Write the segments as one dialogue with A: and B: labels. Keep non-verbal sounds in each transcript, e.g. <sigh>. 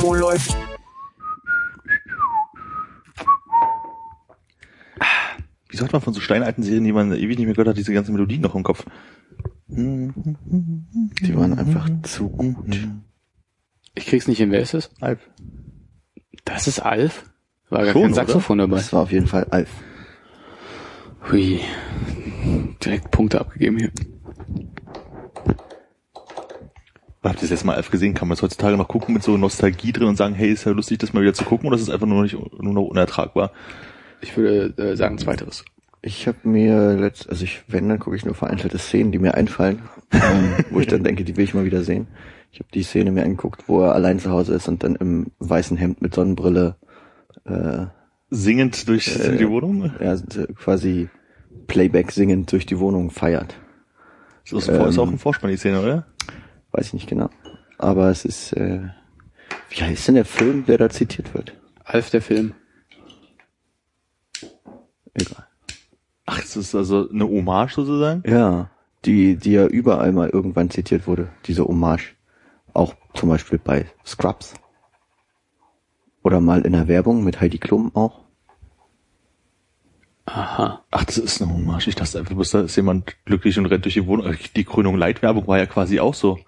A: Wo läuft?
B: Wieso hat man von so steinalten Serien, die man ewig nicht mehr gehört hat, diese ganzen Melodien noch im Kopf?
C: Die waren einfach zu gut.
D: Ich krieg's nicht hin. Wer ist es?
B: Alf.
D: Das ist Alf? War gar
B: Schon,
D: kein
B: oder?
D: Saxophon dabei.
C: Das war auf jeden Fall Alf.
D: Hui. Direkt Punkte abgegeben hier.
B: Habt ihr das jetzt mal gesehen? Kann man es heutzutage noch gucken mit so Nostalgie drin und sagen, hey, ist ja lustig, das mal wieder zu gucken, oder ist es einfach nur, nicht, nur noch unertragbar?
D: Ich würde äh, sagen zweiteres.
C: Ich habe mir letzt, also ich, wenn, dann gucke ich nur vereinzelte Szenen, die mir einfallen, ähm, <laughs> wo ich dann denke, die will ich mal wieder sehen. Ich habe die Szene mir angeguckt, wo er allein zu Hause ist und dann im weißen Hemd mit Sonnenbrille äh,
B: Singend durch
C: Äh,
B: die Wohnung?
C: ja, äh, quasi Playback singend durch die Wohnung feiert.
B: Das ist, ist auch
C: ähm,
B: ein Vorspann, die Szene, oder?
C: Weiß ich nicht genau. Aber es ist, äh, wie heißt denn der Film, der da zitiert wird?
D: Alf der Film.
C: Egal.
B: Ach, es ist also eine Hommage sozusagen?
C: Ja, die, die ja überall mal irgendwann zitiert wurde, diese Hommage. Auch zum Beispiel bei Scrubs. Oder mal in der Werbung mit Heidi Klum auch.
D: Aha.
B: Ach, das ist eine Hommage. Ich dachte einfach, da ist jemand glücklich und rennt durch die Wohnung. Die Krönung Leitwerbung war ja quasi auch so.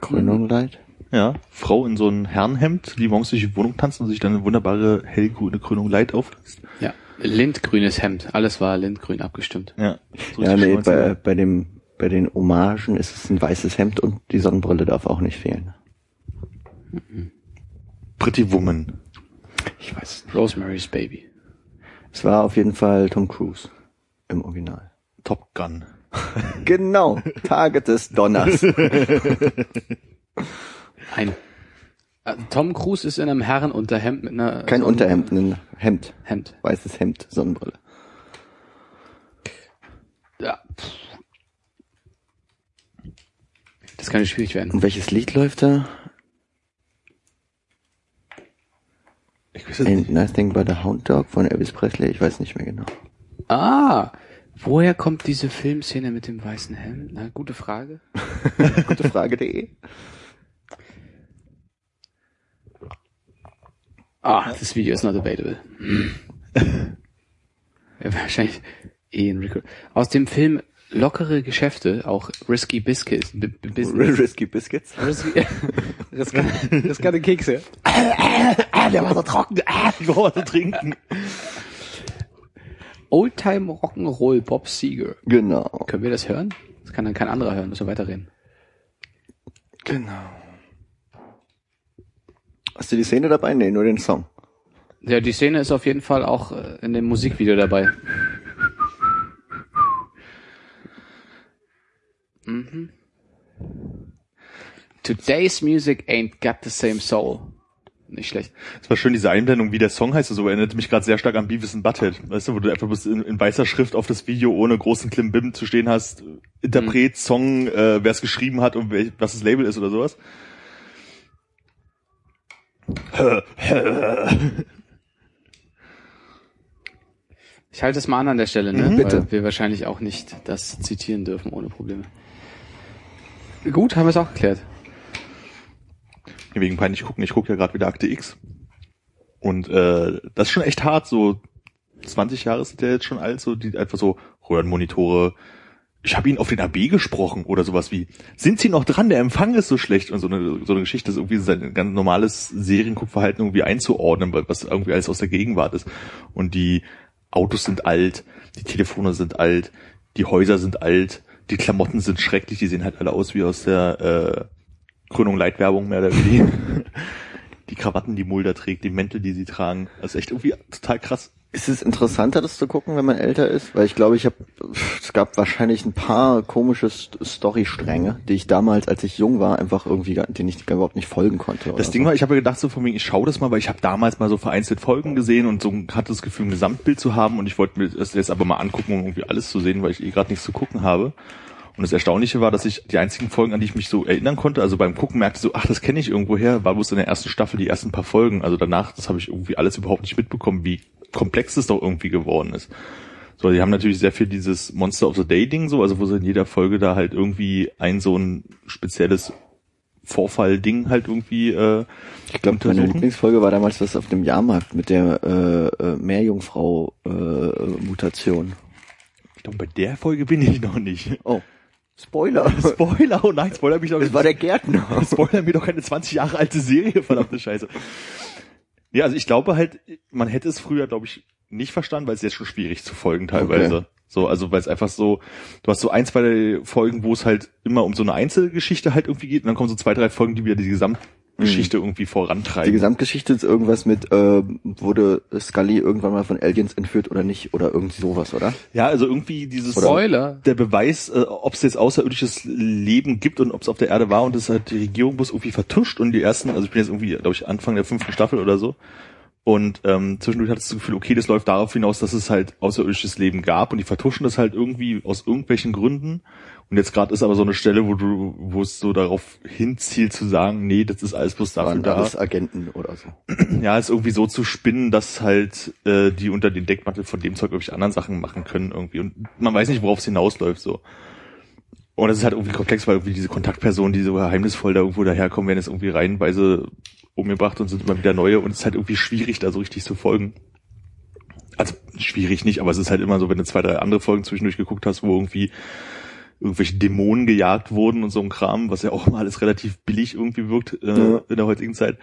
C: Krönung Light.
B: Ja, Frau in so einem Herrenhemd, die morgens durch die Wohnung tanzt und sich dann eine wunderbare hellgrüne Krönung Light auflässt.
D: Ja. Lindgrünes Hemd. Alles war lindgrün abgestimmt.
B: Ja. So
C: Ja, nee, bei, bei dem, bei den Hommagen ist es ein weißes Hemd und die Sonnenbrille darf auch nicht fehlen.
B: Pretty Woman.
C: Ich weiß es nicht.
D: Rosemary's Baby.
C: Es war auf jeden Fall Tom Cruise im Original.
B: Top Gun. <laughs>
C: Genau, Tage des Donners. <laughs>
D: Ein. Äh, Tom Cruise ist in einem Herrenunterhemd mit einer.
C: Kein
D: so einem
C: Unterhemd, ein Hemd.
D: Hemd.
C: Weißes Hemd, Sonnenbrille.
D: Ja. Das kann schwierig werden.
C: Und welches Lied läuft da?
B: Ich weiß es
C: Ain't
B: nicht.
C: Nothing But a Hound Dog von Elvis Presley? Ich weiß nicht mehr genau.
D: Ah, woher kommt diese Filmszene mit dem weißen Hemd? Na, gute Frage. <laughs>
C: Gute Frage.de.
D: Ah, this video is not available. <laughs> ja, wahrscheinlich eh ein Record. Aus dem Film Lockere Geschäfte, auch Risky Biscuits. B Business. <laughs>
C: Risky Biscuits.
D: Risky, riskante, riskante Kekse.
B: Ah, der war so trocken. Ah, ich brauche was zu trinken.
D: Oldtime Rock'n'Roll Bob Seger.
C: Genau.
D: Können wir das hören? Das kann dann kein anderer hören, müssen wir weiterreden.
C: Genau. Hast du die Szene dabei? Nee, nur den Song.
D: Ja, die Szene ist auf jeden Fall auch äh, in dem Musikvideo dabei. Mhm. Today's music ain't got the same soul. Nicht schlecht.
B: Es war schön, diese Einblendung, wie der Song heißt, so erinnert mich gerade sehr stark an Beavis and Butthead. Weißt du, wo du einfach bloß in, in weißer Schrift auf das Video ohne großen Klimbim zu stehen hast, Interpret, Song, äh, wer es geschrieben hat und wel, was das Label ist oder sowas.
D: Ich halte es mal an an der Stelle, ne?
C: Mhm, bitte.
D: Weil wir wahrscheinlich auch nicht das zitieren dürfen ohne Probleme. Gut, haben wir es auch geklärt.
B: Wegen peinlich gucken, ich gucke ja gerade wieder Akte X. Und äh, das ist schon echt hart, so 20 Jahre sind ja jetzt schon alt, so die einfach so Röhrenmonitore. Ich habe ihn auf den AB gesprochen oder sowas wie, sind Sie noch dran, der Empfang ist so schlecht und so eine, so eine Geschichte, ist irgendwie sein ganz normales Serienguckverhalten irgendwie einzuordnen, was irgendwie alles aus der Gegenwart ist. Und die Autos sind alt, die Telefone sind alt, die Häuser sind alt, die Klamotten sind schrecklich, die sehen halt alle aus wie aus der äh, Krönung Leitwerbung mehr oder weniger. <laughs> die Krawatten, die Mulder trägt, die Mäntel, die sie tragen. Das ist echt irgendwie total krass.
C: Ist es interessanter, das zu gucken, wenn man älter ist? Weil ich glaube, ich habe, es gab wahrscheinlich ein paar komische St- Storystränge, die ich damals, als ich jung war, einfach irgendwie, denen ich überhaupt nicht folgen konnte.
B: Das Ding
C: so.
B: war, ich habe gedacht so von wegen, ich schaue das mal, weil ich habe damals mal so vereinzelt Folgen gesehen und so hatte das Gefühl, ein Gesamtbild zu haben und ich wollte mir das jetzt aber mal angucken, um irgendwie alles zu sehen, weil ich eh gerade nichts zu gucken habe. Und das Erstaunliche war, dass ich die einzigen Folgen, an die ich mich so erinnern konnte, also beim Gucken merkte so, ach, das kenne ich irgendwoher, war bloß in der ersten Staffel die ersten paar Folgen. Also danach, das habe ich irgendwie alles überhaupt nicht mitbekommen, wie komplex es doch irgendwie geworden ist. So, die haben natürlich sehr viel dieses Monster of the Day Ding so, also wo sie in jeder Folge da halt irgendwie ein so ein spezielles Vorfall-Ding halt irgendwie äh,
C: Ich glaube, meine. Lieblingsfolge war damals das auf dem Jahrmarkt mit der äh, äh, Meerjungfrau-Mutation.
B: Ich glaube, bei der Folge bin ich noch nicht.
C: oh, Spoiler. <laughs>
B: Spoiler, oh nein, Spoiler mich doch
C: Das war der Gärtner. <laughs>
B: Spoiler mir doch keine 20 Jahre alte Serie, verdammte Scheiße. Ja, also ich glaube halt, man hätte es früher, glaube ich, nicht verstanden, weil es jetzt schon schwierig zu folgen teilweise.
C: Okay.
B: So, also weil es einfach so, du hast so ein, zwei Folgen, wo es halt immer um so eine Einzelgeschichte halt irgendwie geht und dann kommen so zwei, drei Folgen, die wieder die Gesamtgeschichte irgendwie vorantreiben.
C: Die Gesamtgeschichte ist irgendwas mit, äh, wurde Scully irgendwann mal von Aliens entführt oder nicht? Oder irgendwie sowas, oder?
B: ja, also irgendwie dieses
D: Spoiler.
B: der Beweis, äh, ob es jetzt außerirdisches Leben gibt und ob es auf der Erde war und das hat die Regierung bloß irgendwie vertuscht und die ersten, also ich bin jetzt irgendwie, glaube ich, Anfang der fünften Staffel oder so. Und ähm, zwischendurch hattest du das Gefühl, okay, das läuft darauf hinaus, dass es halt außerirdisches Leben gab und die vertuschen das halt irgendwie aus irgendwelchen Gründen. Und jetzt gerade ist aber so eine Stelle, wo du, wo es so darauf hinzielt zu sagen, nee, das ist alles bloß dafür da.
C: alles Agenten oder so.
B: Ja, es irgendwie so zu spinnen, dass halt äh, die unter den Deckmantel von dem Zeug irgendwelche anderen Sachen machen können irgendwie. Und man weiß nicht, worauf es hinausläuft so. Und es ist halt irgendwie komplex, weil irgendwie diese Kontaktpersonen, die so geheimnisvoll da irgendwo daherkommen, werden jetzt irgendwie reihenweise umgebracht und sind immer wieder neue und es ist halt irgendwie schwierig, da so richtig zu folgen. Also schwierig nicht, aber es ist halt immer so, wenn du zwei, drei andere Folgen zwischendurch geguckt hast, wo irgendwie irgendwelche Dämonen gejagt wurden und so ein Kram, was ja auch mal alles relativ billig irgendwie wirkt äh,
C: Ja.
B: in der heutigen Zeit.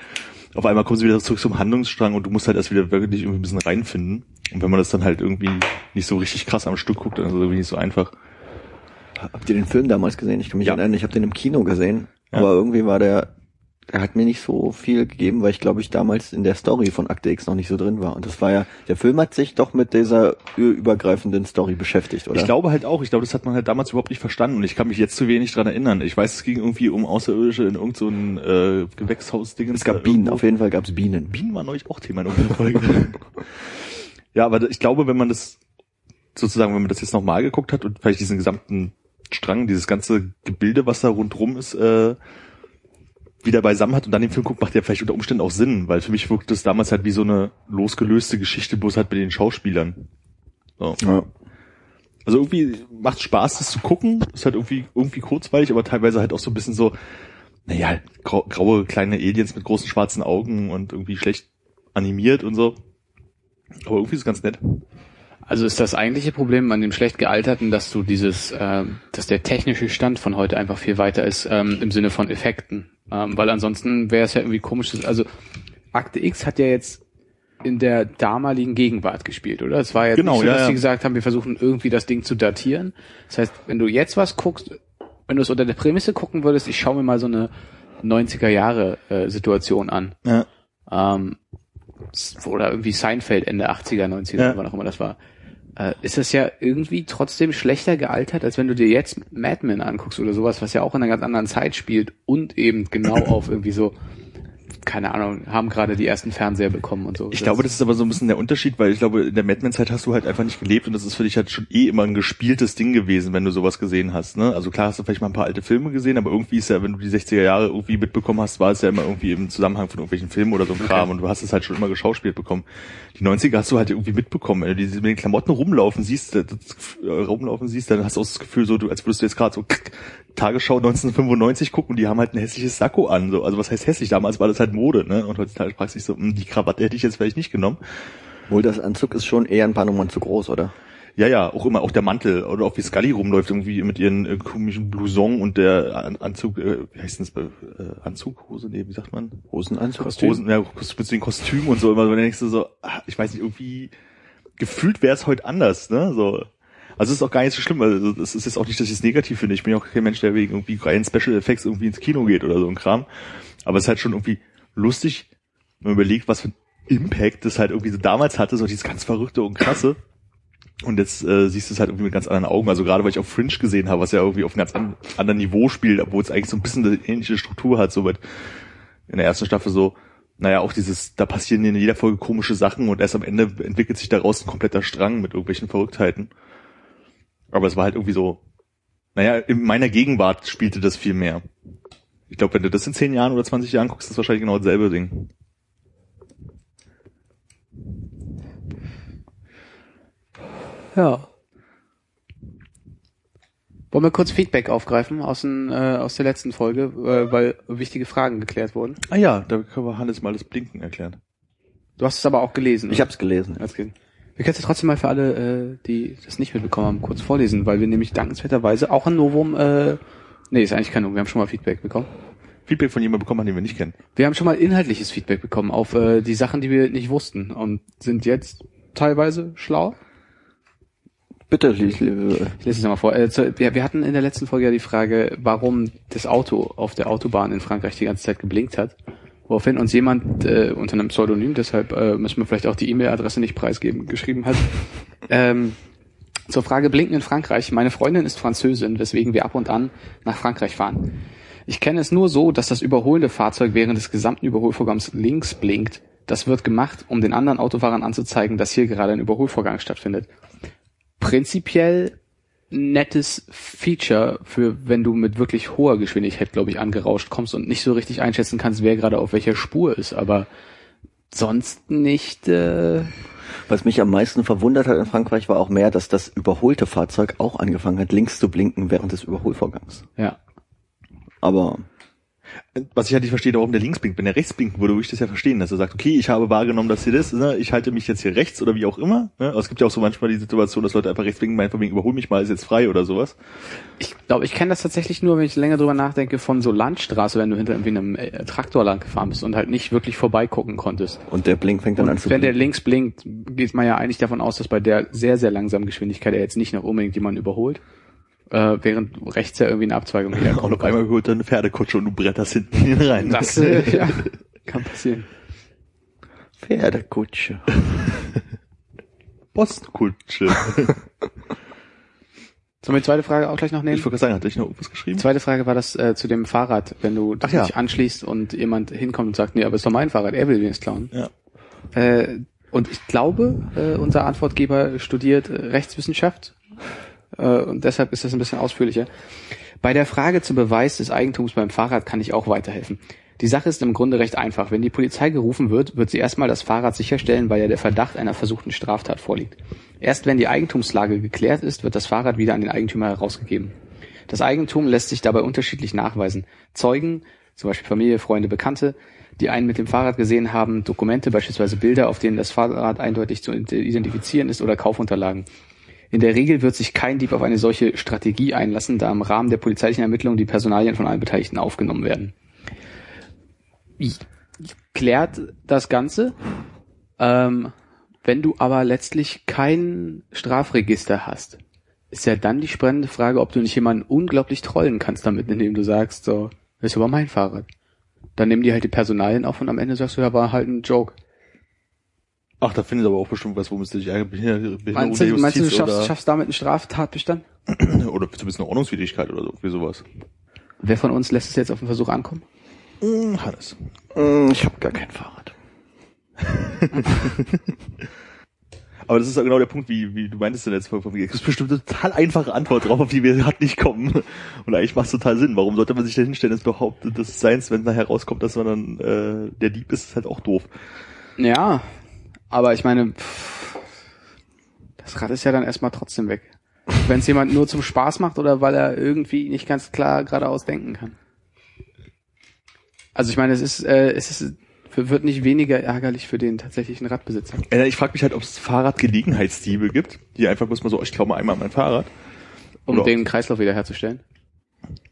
B: Auf einmal kommen sie wieder zurück zum Handlungsstrang und du musst halt erst wieder wirklich irgendwie ein bisschen reinfinden. Und wenn man das dann halt irgendwie nicht so richtig krass am Stück guckt, dann ist es irgendwie nicht so einfach.
C: Habt ihr den Film damals gesehen? Ich kann mich
B: Ja.
C: erinnern, ich habe den im Kino gesehen.
B: Ja.
C: Aber irgendwie war der, der hat mir nicht so viel gegeben, weil ich glaube ich damals in der Story von Akte X noch nicht so drin war. Und das war ja, der Film hat sich doch mit dieser übergreifenden Story beschäftigt, oder?
B: Ich glaube halt auch, ich glaube, das hat man halt damals überhaupt nicht verstanden und ich kann mich jetzt zu wenig dran erinnern. Ich weiß, es ging irgendwie um Außerirdische in irgendein so ein, äh, Gewächshaus-Ding.
C: es gab Bienen, auf jeden Fall gab es Bienen.
B: Bienen war neulich auch Thema in irgendeiner Folge. <laughs> ja, aber ich glaube, wenn man das sozusagen, wenn man das jetzt nochmal geguckt hat und vielleicht diesen gesamten Strang, dieses ganze Gebilde, was da rundrum ist, äh, wieder beisammen hat und dann den Film guckt, macht der vielleicht unter Umständen auch Sinn, weil für mich wirkt das damals halt wie so eine losgelöste Geschichte, bloß halt mit den Schauspielern. So.
C: Ja.
B: Also irgendwie macht Spaß, das zu gucken. Ist halt irgendwie, irgendwie kurzweilig, aber teilweise halt auch so ein bisschen so, naja, grau, graue kleine Aliens mit großen schwarzen Augen und irgendwie schlecht animiert und so. Aber irgendwie ist es ganz nett.
D: Also ist das eigentliche Problem an dem schlecht gealterten, dass du dieses, ähm, dass der technische Stand von heute einfach viel weiter ist ähm, im Sinne von Effekten, ähm, weil ansonsten wäre es ja irgendwie komisch. Also Akte X hat ja jetzt in der damaligen Gegenwart gespielt, oder? Es war ja
B: Genau,
D: nicht so,
B: ja,
D: dass
B: ja.
D: sie gesagt haben, wir versuchen irgendwie das Ding zu datieren. Das heißt, wenn du jetzt was guckst, wenn du es unter der Prämisse gucken würdest, ich schaue mir mal so eine 90er Jahre äh, Situation an.
B: Ja.
D: Ähm, oder irgendwie Seinfeld Ende 80er, 90er,
B: Ja.
D: wann auch immer das war. Äh, ist das ja irgendwie trotzdem schlechter gealtert, als wenn du dir jetzt Mad Men anguckst oder sowas, was ja auch in einer ganz anderen Zeit spielt und eben genau auf irgendwie so, keine Ahnung, haben gerade die ersten Fernseher bekommen und so.
B: Ich glaube, das ist aber so ein bisschen der Unterschied, weil ich glaube, in der Madman-Zeit hast du halt einfach nicht gelebt und das ist für dich halt schon eh immer ein gespieltes Ding gewesen, wenn du sowas gesehen hast. Ne? Also klar hast du vielleicht mal ein paar alte Filme gesehen, aber irgendwie ist ja, wenn du die 60er Jahre irgendwie mitbekommen hast, war es ja immer irgendwie im Zusammenhang von irgendwelchen Filmen oder so ein Kram und du hast es halt schon immer geschauspielt bekommen. Die 90er hast du halt irgendwie mitbekommen. Wenn du diese- mit den Klamotten rumlaufen siehst, das, das, äh, rumlaufen siehst, dann hast du auch das Gefühl, so, du, als würdest du jetzt gerade so Tagesschau 1995 gucken und die haben halt ein hässliches Sakko an. So. Also was heißt hässlich? Damals war das halt Mode, ne? Und heutzutage fragst du dich so, hm, die Krawatte hätte ich jetzt vielleicht nicht genommen.
C: Wohl, das Anzug ist schon eher ein paar Nummern zu groß, oder?
B: Ja, ja, auch immer, auch der Mantel oder auch wie Scully rumläuft irgendwie mit ihren äh, komischen Blouson und der An Anzug, äh, wie heißt denn das, äh, Anzughose, nee, wie sagt man?
C: Hosenanzug?
B: Hosen, ja, mit den Kostümen und so immer, so, denkst du so, ah, ich weiß nicht, irgendwie, gefühlt wäre es heute anders, ne, so. Also es ist auch gar nicht so schlimm, also es ist jetzt auch nicht, dass ich es negativ finde, ich bin ja auch kein Mensch, der wegen irgendwie reinen Special Effects irgendwie ins Kino geht oder so ein Kram, aber es ist halt schon irgendwie lustig, wenn man überlegt, was für Impact das halt irgendwie so damals hatte, so dieses ganz verrückte und krasse. Und jetzt äh, siehst du es halt irgendwie mit ganz anderen Augen. Also gerade weil ich auf Fringe gesehen habe, was ja irgendwie auf einem ganz an, anderen Niveau spielt, obwohl es eigentlich so ein bisschen eine ähnliche Struktur hat, so mit in der ersten Staffel so, naja, auch dieses, da passieren in jeder Folge komische Sachen und erst am Ende entwickelt sich daraus ein kompletter Strang mit irgendwelchen Verrücktheiten. Aber es war halt irgendwie so, naja, in meiner Gegenwart spielte das viel mehr. Ich glaube, wenn du das in 10 Jahren oder 20 Jahren guckst, ist das wahrscheinlich genau dasselbe Ding.
D: Ja. Wollen wir kurz Feedback aufgreifen aus, den, äh, aus der letzten Folge, äh, weil wichtige Fragen geklärt wurden.
B: Ah ja, da können wir Hannes mal das Blinken erklären.
D: Du hast es aber auch gelesen.
C: Ich habe es gelesen.
D: Alles. Wir können es ja trotzdem mal für alle, äh, die das nicht mitbekommen haben, kurz vorlesen, weil wir nämlich dankenswerterweise auch ein Novum, äh, nee, ist eigentlich kein Novum, wir haben schon mal Feedback bekommen.
B: Feedback von jemandem bekommen, den wir nicht kennen.
D: Wir haben schon mal inhaltliches Feedback bekommen auf äh, die Sachen, die wir nicht wussten und sind jetzt teilweise schlau.
C: Bitte.
D: Ich lese es nochmal vor. Äh, zu, wir, wir hatten in der letzten Folge ja die Frage, warum das Auto auf der Autobahn in Frankreich die ganze Zeit geblinkt hat. Woraufhin uns jemand äh, unter einem Pseudonym, deshalb äh, müssen wir vielleicht auch die E-Mail-Adresse nicht preisgeben, geschrieben hat. ähm, zur Frage Blinken in Frankreich. Meine Freundin ist Französin, weswegen wir ab und an nach Frankreich fahren. Ich kenne es nur so, dass das überholende Fahrzeug während des gesamten Überholvorgangs links blinkt. Das wird gemacht, um den anderen Autofahrern anzuzeigen, dass hier gerade ein Überholvorgang stattfindet. Prinzipiell nettes Feature für, wenn du mit wirklich hoher Geschwindigkeit, glaube ich, angerauscht kommst und nicht so richtig einschätzen kannst, wer gerade auf welcher Spur ist, aber sonst nicht. Äh,
C: Was mich am meisten verwundert hat in Frankreich war auch mehr, dass das überholte Fahrzeug auch angefangen hat, links zu blinken während des Überholvorgangs.
D: ja.
C: Aber
B: Was ich halt nicht verstehe, warum der links blinkt. Wenn der rechts blinken würde, würde ich das ja verstehen, dass er sagt, okay, ich habe wahrgenommen, dass hier das, ne, ich halte mich jetzt hier rechts oder wie auch immer. Ne? Aber es gibt ja auch so manchmal die Situation, dass Leute einfach rechts blinken, meinen von wegen, überhol mich mal, ist jetzt frei oder sowas.
D: Ich glaube, ich kenne das tatsächlich nur, wenn ich länger drüber nachdenke, von so Landstraße, wenn du hinter irgendwie einem äh, Traktor lang gefahren bist und halt nicht wirklich vorbeigucken konntest.
C: und der Blink fängt dann an
D: Und
C: zu
D: wenn der
C: blinken.
D: links blinkt, geht man ja eigentlich davon aus, dass bei der sehr, sehr langsamen Geschwindigkeit er jetzt nicht noch unbedingt jemanden überholt. Äh, während rechts ja irgendwie eine Abzweigung
B: Und
D: herkommt. <laughs>
B: auf einmal holt er eine Pferdekutsche und du bretterst hinten hin rein.
D: Das <laughs> äh, ja, kann passieren.
C: Pferdekutsche. <laughs>
B: Postkutsche.
D: Sollen wir die zweite Frage auch gleich noch
B: Ich
D: nehmen?
B: wollte gerade sagen, hatte ich noch irgendwas geschrieben?
D: Die zweite Frage war das äh, zu dem Fahrrad, wenn du dich
B: ja.
D: anschließt und jemand hinkommt und sagt, nee, aber ist doch mein Fahrrad, er will den jetzt klauen.
B: Ja.
D: Äh, und ich glaube, äh, unser Antwortgeber studiert äh, Rechtswissenschaft und deshalb ist das ein bisschen ausführlicher. Bei der Frage zum Beweis des Eigentums beim Fahrrad kann ich auch weiterhelfen. Die Sache ist im Grunde recht einfach. Wenn die Polizei gerufen wird, wird sie erstmal das Fahrrad sicherstellen, weil ja der Verdacht einer versuchten Straftat vorliegt. Erst wenn die Eigentumslage geklärt ist, wird das Fahrrad wieder an den Eigentümer herausgegeben. Das Eigentum lässt sich dabei unterschiedlich nachweisen. Zeugen, zum Beispiel Familie, Freunde, Bekannte, die einen mit dem Fahrrad gesehen haben, Dokumente, beispielsweise Bilder, auf denen das Fahrrad eindeutig zu identifizieren ist oder Kaufunterlagen. In der Regel wird sich kein Dieb auf eine solche Strategie einlassen, da im Rahmen der polizeilichen Ermittlungen die Personalien von allen Beteiligten aufgenommen werden. Klärt das Ganze. Ähm, wenn du aber letztlich kein Strafregister hast, ist ja dann die spannende Frage, ob du nicht jemanden unglaublich trollen kannst damit, indem du sagst, so, das ist aber mein Fahrrad. Dann nehmen die halt die Personalien auf und am Ende sagst du, ja, war halt ein Joke.
B: Ach, da findet aber auch bestimmt was, womit du dich. Behinderung
D: Meinst du, meinst du, du schaffst, schaffst damit einen Straftatbestand?
B: oder, <clears throat> oder zumindest eine Ordnungswidrigkeit oder so, irgendwie sowas.
D: Wer von uns lässt es jetzt auf den Versuch ankommen?
B: Hm, Hannes.
C: Hm, Ich habe gar kein Fahrrad. <laughs>
B: Aber das ist ja genau der Punkt, wie, wie du meintest in der letzten Folge von mir. Das ist bestimmt eine total einfache Antwort drauf, auf die wir gerade nicht kommen. Und eigentlich macht es total Sinn. Warum sollte man sich da hinstellen, das behauptet, das ist seins, wenn nachher rauskommt, dass man dann äh, der Dieb ist, ist halt auch doof.
D: Ja, aber ich meine, pff, das Rad ist ja dann erstmal trotzdem weg. Wenn es jemand nur zum Spaß macht oder weil er irgendwie nicht ganz klar geradeaus denken kann. Also ich meine, es ist, äh, es ist, wird nicht weniger ärgerlich für den tatsächlichen Radbesitzer.
B: Äh, Ich frage mich halt, ob es Fahrradgelegenheitsdiebe gibt, die einfach muss man so, ich klaue mal einmal mein Fahrrad.
D: Um
B: Oder-
D: den Kreislauf wiederherzustellen.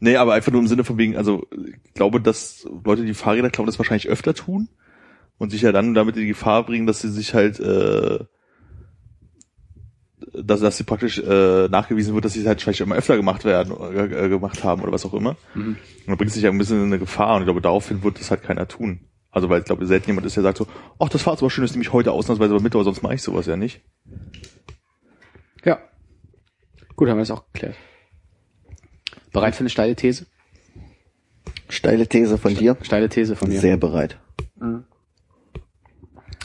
B: Nee, aber einfach nur im Sinne von wegen, also ich glaube, dass Leute, die Fahrräder klauen, das wahrscheinlich öfter tun und sich ja dann damit in die Gefahr bringen, dass sie sich halt, äh, dass, dass sie praktisch äh, nachgewiesen wird, dass sie es halt vielleicht immer öfter gemacht werden, äh, gemacht haben oder was auch immer.
D: Mhm.
B: Und dann bringt es sich ja ein bisschen in eine Gefahr und ich glaube, daraufhin wird das halt keiner tun. Also weil ich glaube, selten jemand ist, der sagt so, ach, das war jetzt aber schön, das nehme ich heute ausnahmsweise aber mit, aber sonst mache ich sowas ja nicht.
D: Ja. Gut, haben wir das auch geklärt. Bereit für eine steile These?
C: Steile These von dir.
D: Steile These von mir.
C: Sehr bereit.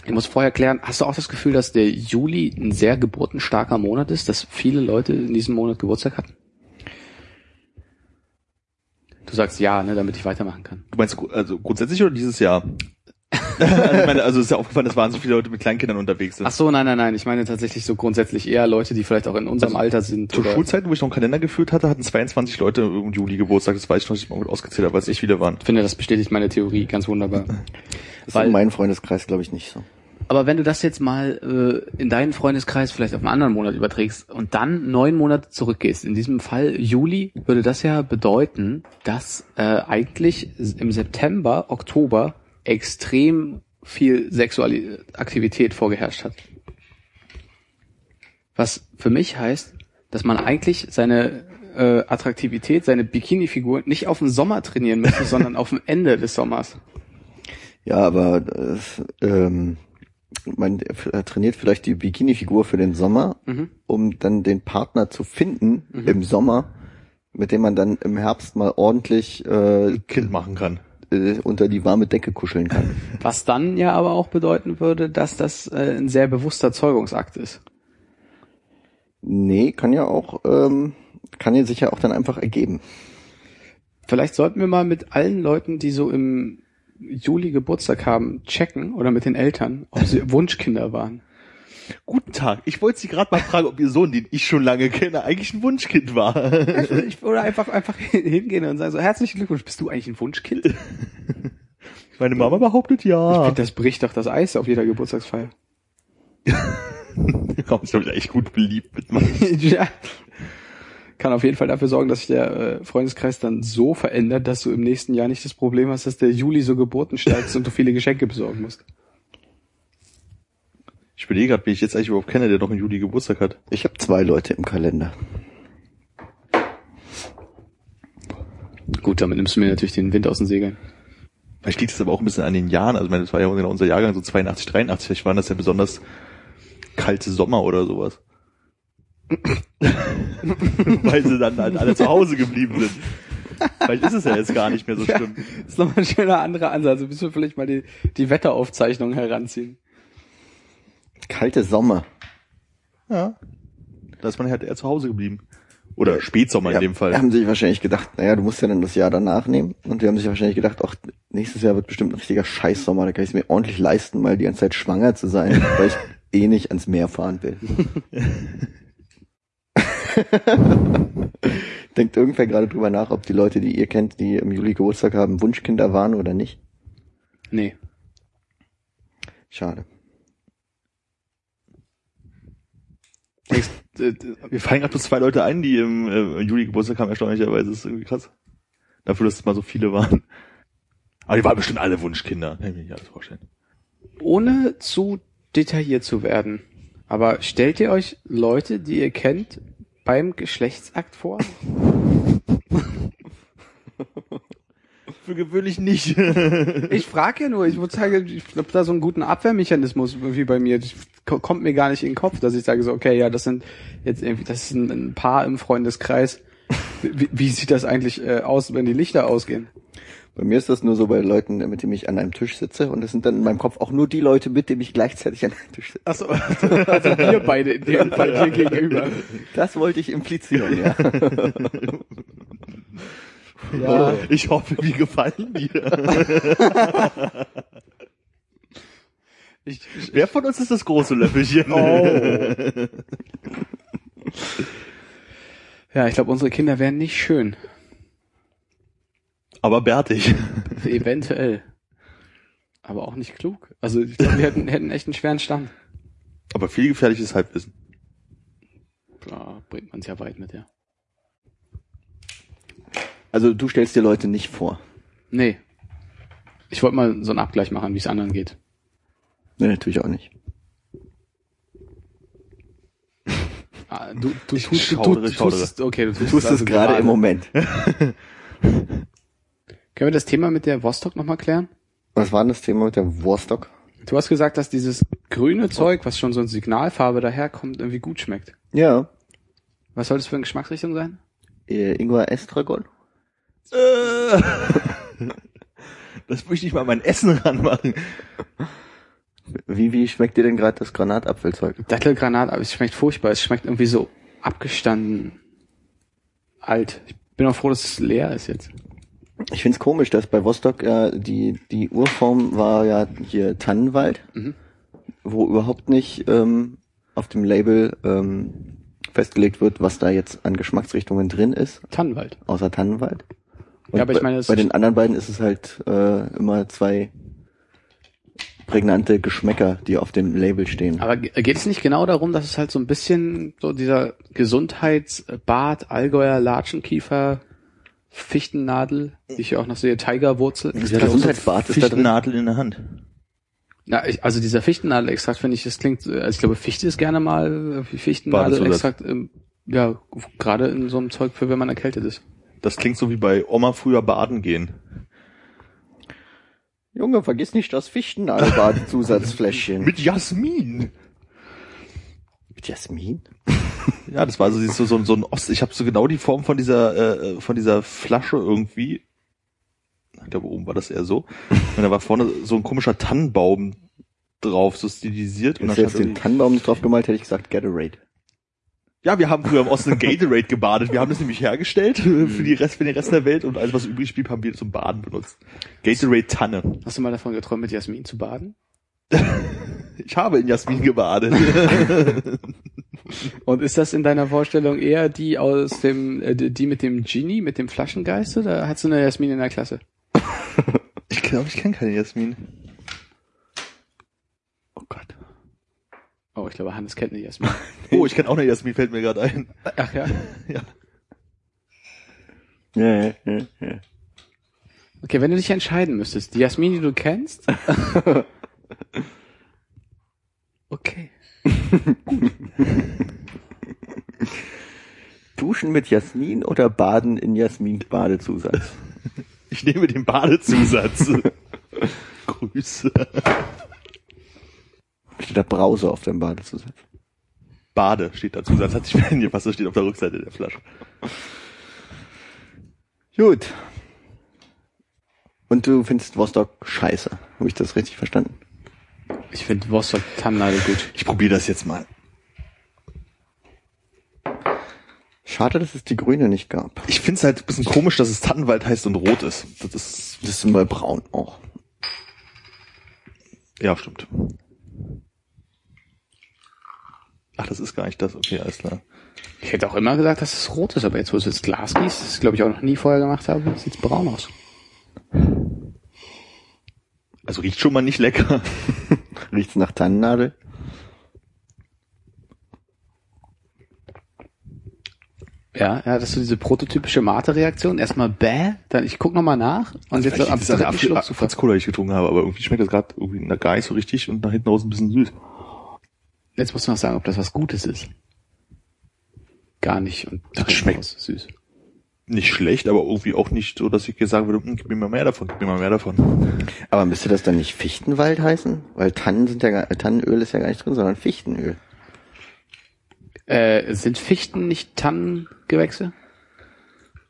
D: Ich muss vorher klären, hast du auch das Gefühl, dass der Juli ein sehr geburtenstarker Monat ist, dass viele Leute in diesem Monat Geburtstag hatten? Du sagst ja, ne, damit ich weitermachen kann.
B: Du meinst also grundsätzlich oder dieses Jahr? Also, ich meine, also es ist ja aufgefallen, dass wahnsinnig viele Leute mit Kleinkindern unterwegs sind.
D: Ach so, nein, nein, nein. Ich meine tatsächlich so grundsätzlich eher Leute, die vielleicht auch in unserem Alter sind.
B: Zur
D: oder
B: Schulzeit, wo ich noch einen Kalender geführt hatte, hatten 22 Leute im Juli Geburtstag. Das weiß ich noch nicht mal gut ausgezählt habe, weil es echt viele waren.
D: ich finde, das bestätigt meine Theorie ganz wunderbar.
C: Das ist
D: Weil-
C: in meinem Freundeskreis, glaube ich, nicht so.
D: Aber wenn du das jetzt mal äh, in deinen Freundeskreis vielleicht auf einen anderen Monat überträgst und dann neun Monate zurückgehst, in diesem Fall Juli, würde das ja bedeuten, dass äh, eigentlich im September, Oktober extrem viel sexuelle Aktivität vorgeherrscht hat. Was für mich heißt, dass man eigentlich seine äh, Attraktivität, seine Bikini-Figur nicht auf den Sommer trainieren müsste, <laughs> sondern auf dem Ende des Sommers.
C: Ja, aber das, ähm, man äh, trainiert vielleicht die Bikini-Figur für den Sommer,
D: Mhm.
C: um dann den Partner zu finden im Sommer, mit dem man dann im Herbst mal ordentlich äh,
B: Kind machen kann.
C: Äh, unter die warme Decke kuscheln kann. <laughs>
D: Was dann ja aber auch bedeuten würde, dass das äh, ein sehr bewusster Zeugungsakt ist.
C: Nee, kann ja auch, ähm, kann ja sich ja auch dann einfach ergeben.
D: Vielleicht sollten wir mal mit allen Leuten, die so im Juli Geburtstag haben, checken oder mit den Eltern, ob sie <laughs> Wunschkinder waren.
B: Guten Tag. Ich wollte Sie gerade mal fragen, ob Ihr Sohn, den ich schon lange kenne, eigentlich ein Wunschkind war.
D: Ich, oder einfach einfach hingehen und sagen so herzlichen Glückwunsch, bist du eigentlich ein Wunschkind? Ich <laughs>
B: Meine Mama behauptet ja.
D: finde, das bricht doch das Eis auf jeder Geburtstagsfeier. <laughs>
B: Komm, ich glaube, echt gut beliebt mit meinem. <laughs>
D: ja. Kann auf jeden Fall dafür sorgen, dass sich der äh, Freundeskreis dann so verändert, dass du im nächsten Jahr nicht das Problem hast, dass der Juli so geburtenstark ist und du viele Geschenke besorgen musst.
B: Ich überlege gerade, wie ich jetzt eigentlich überhaupt kenne, der noch im Juli Geburtstag hat.
C: Ich habe zwei Leute im Kalender.
D: Gut, damit nimmst du mir natürlich den Wind aus den Segeln.
B: Vielleicht liegt es aber auch ein bisschen an den Jahren. Also, ich meine, das war ja genau unser Jahrgang, so 82, 83. Vielleicht waren das ja besonders kalte Sommer oder sowas. <laughs> Weil sie dann halt alle zu Hause geblieben sind. Vielleicht ist es ja jetzt gar nicht mehr so
D: Ja.
B: schlimm.
D: Das ist nochmal ein schöner anderer Ansatz. Müssen wir vielleicht mal die, die Wetteraufzeichnung heranziehen.
C: Kalte Sommer.
B: Ja. Da ist man halt eher zu Hause geblieben. Oder Spätsommer in
C: Ja,
B: dem Fall.
C: Haben sich wahrscheinlich gedacht, naja, du musst ja dann das Jahr danach nehmen. Und die haben sich wahrscheinlich gedacht, ach, nächstes Jahr wird bestimmt ein richtiger Scheißsommer, da kann ich es mir ordentlich leisten, mal die ganze Zeit schwanger zu sein, <laughs> weil ich eh nicht ans Meer fahren will. <laughs> Denkt irgendwer gerade drüber nach, ob die Leute, die ihr kennt, die im Juli Geburtstag haben, Wunschkinder waren oder nicht?
D: Nee.
C: Schade.
D: Äh,
B: Mir fallen gerade bloß zwei Leute ein, die im äh, Juli Geburtstag haben, erstaunlicherweise. Das ist irgendwie krass. Dafür, dass es mal so viele waren. Aber die waren bestimmt alle Wunschkinder. Kann ich mir nicht alles vorstellen.
D: ohne zu detailliert zu werden, aber stellt ihr euch Leute, die ihr kennt, beim Geschlechtsakt vor? <laughs>
B: Für gewöhnlich nicht.
D: Ich frage ja nur, ich würde sagen, ich habe da so einen guten Abwehrmechanismus wie bei mir. Das ko- kommt mir gar nicht in den Kopf, dass ich sage so, okay, ja, das sind jetzt irgendwie, das ist ein, ein Paar im Freundeskreis. Wie, wie sieht das eigentlich äh, aus, wenn die Lichter ausgehen?
C: Bei mir ist das nur so bei Leuten, mit denen ich an einem Tisch sitze und es sind dann in meinem Kopf auch nur die Leute, mit denen ich gleichzeitig an einem Tisch sitze.
D: Achso, <laughs> also wir beide in dem Fall hier gegenüber.
C: Das wollte ich implizieren, ja. <laughs>
D: Ja.
B: Ich hoffe, wie gefallen dir. <laughs>
D: Ich, ich,
B: Wer von uns ist das große Löffelchen?
D: Oh. <laughs> ja, ich glaube, unsere Kinder wären nicht schön.
B: Aber bärtig. <laughs>
D: Eventuell. Aber auch nicht klug. Also ich glaube, wir hätten, hätten echt einen schweren Stand.
B: Aber viel gefährliches Halbwissen.
D: Da bringt man es ja weit mit, ja.
C: Also du stellst dir Leute nicht vor.
D: Nee. Ich wollte mal so einen Abgleich machen, wie es anderen geht.
C: Nee, natürlich auch nicht. <laughs>
D: Ah, du, du
B: Ich
D: tust, du,
B: schaudere,
D: du, du
B: schaudere.
D: tust es, okay, du tust,
C: tust
D: also
C: es gerade im Moment. <laughs>
D: Können wir das Thema mit der Vostok nochmal klären?
C: Was war denn das Thema mit der Wurstock?
D: Du hast gesagt, dass dieses grüne Zeug, was schon so in Signalfarbe daherkommt, irgendwie gut schmeckt.
C: Ja.
D: Was soll das für eine Geschmacksrichtung sein?
C: Äh, Ingwer Estragon?
B: Äh, <laughs> das möchte ich mal an mein Essen ranmachen.
C: Wie, wie schmeckt dir denn gerade das Granatapfelzeug?
D: Dattelgranat, aber es schmeckt furchtbar. Es schmeckt irgendwie so abgestanden alt. Ich bin auch froh, dass es leer ist jetzt.
C: Ich find's komisch, dass bei Vostok äh, die, die Urform war ja hier Tannenwald,
D: Mhm.
C: wo überhaupt nicht ähm, auf dem Label ähm, festgelegt wird, was da jetzt an Geschmacksrichtungen drin ist,
D: Tannenwald.
C: außer Tannenwald. Und
D: Ja, aber ich
C: bei-
D: meine, es
C: bei den anderen beiden ist es halt äh, immer zwei prägnante Geschmäcker, die auf dem Label stehen.
D: Aber ge- geht es nicht genau darum, dass es halt so ein bisschen so dieser Gesundheitsbad, Allgäuer, Latschenkiefer, Fichtennadel, die ich ja auch noch sehe, Tigerwurzel.
C: Dieser Gesundheitsbad ist da drin.
B: Fichtennadel in der Hand.
D: Ja, ich, also dieser Fichtennadelextrakt finde ich, das klingt, äh, also ich glaube, Fichte ist gerne mal äh, Fichtennadelextrakt, ähm, ja, gerade in so einem Zeug für, wenn man erkältet ist.
B: Das klingt so wie bei Oma früher baden gehen.
C: Junge, vergiss nicht das Fichtennadelbad-Zusatzfläschchen. <laughs>
B: Mit Jasmin.
C: Mit Jasmin? <laughs>
B: Ja, das war so, so, so, so ein Ost. Ich habe so genau die Form von dieser äh, von dieser Flasche irgendwie. Ich glaube, oben war das eher so. Und da war vorne so ein komischer Tannenbaum drauf, so stilisiert. Und
C: Wenn du jetzt den Tannenbaum nicht drauf gemalt, hätte ich gesagt Gatorade.
B: Ja, wir haben früher im Osten Gatorade gebadet. Wir haben das nämlich hergestellt für, die Rest, für den Rest der Welt und alles, was übrig blieb, haben wir zum Baden benutzt. Gatorade Tanne.
D: Hast du mal davon geträumt, mit Jasmin zu baden? <laughs>
B: Ich habe in Jasmin gebadet. <laughs>
D: Und ist das in deiner Vorstellung eher die aus dem, äh, die die mit dem Genie, mit dem Flaschengeist, oder hast du eine Jasmin in der Klasse? <laughs>
B: ich glaube, ich kenne keine Jasmin.
C: Oh Gott.
D: Oh, ich glaube, Hannes kennt eine Jasmin. <laughs>
B: Oh, ich kenne auch eine Jasmin, fällt mir gerade ein.
D: Ach ja. <laughs>
B: Ja.
C: Ja, ja, ja, ja.
D: Okay, wenn du dich entscheiden müsstest, die Jasmin, die du kennst. <laughs> okay.
C: Duschen mit Jasmin oder Baden in Jasmin-Badezusatz?
B: Ich nehme den Badezusatz. Grüße.
C: Steht da Brause auf dem Badezusatz?
B: Bade steht da Zusatz. Hat sich <laughs> mir angepasst, das steht auf der Rückseite der Flasche.
C: Gut. Und du findest Vostok scheiße. Habe ich das richtig verstanden?
D: Ich finde Vostok Tannennadel gut.
B: Ich probiere das jetzt mal.
C: Schade, dass es die Grüne nicht gab.
B: Ich finde es halt ein bisschen komisch, dass es Tannenwald heißt und rot ist. Das ist,
C: Das ist immer braun auch.
B: ja, stimmt. Ach, das ist gar nicht das. Okay, alles klar.
D: Ich hätte auch immer gesagt, dass es rot ist, aber jetzt, wo es jetzt Glas gießt, das glaube ich auch noch nie vorher gemacht habe, sieht's braun aus.
B: Also riecht schon mal nicht lecker. <laughs>
C: Riecht's nach Tannennadel?
D: Ja, ja, das ist so diese prototypische Mate-Reaktion. Erstmal bäh, dann ich guck noch mal nach und jetzt
B: Vielleicht
D: am
B: es
D: dritten Schluck super.
B: Apfelcola, die ich getrunken habe, aber irgendwie schmeckt das gerade irgendwie gar nicht so richtig und nach hinten raus ein bisschen süß.
D: Jetzt musst du noch sagen, ob das was Gutes ist. Gar nicht und
B: Das schmeckt-
D: raus süß.
B: Nicht schlecht, aber irgendwie auch nicht so, dass ich jetzt sagen würde, hm, gib mir mal mehr davon, gib mir mal mehr davon.
C: Aber müsste das dann nicht Fichtenwald heißen? Weil Tannen sind ja gar, Tannenöl ist ja gar nicht drin, sondern Fichtenöl.
D: Äh, sind Fichten nicht Tannengewächse?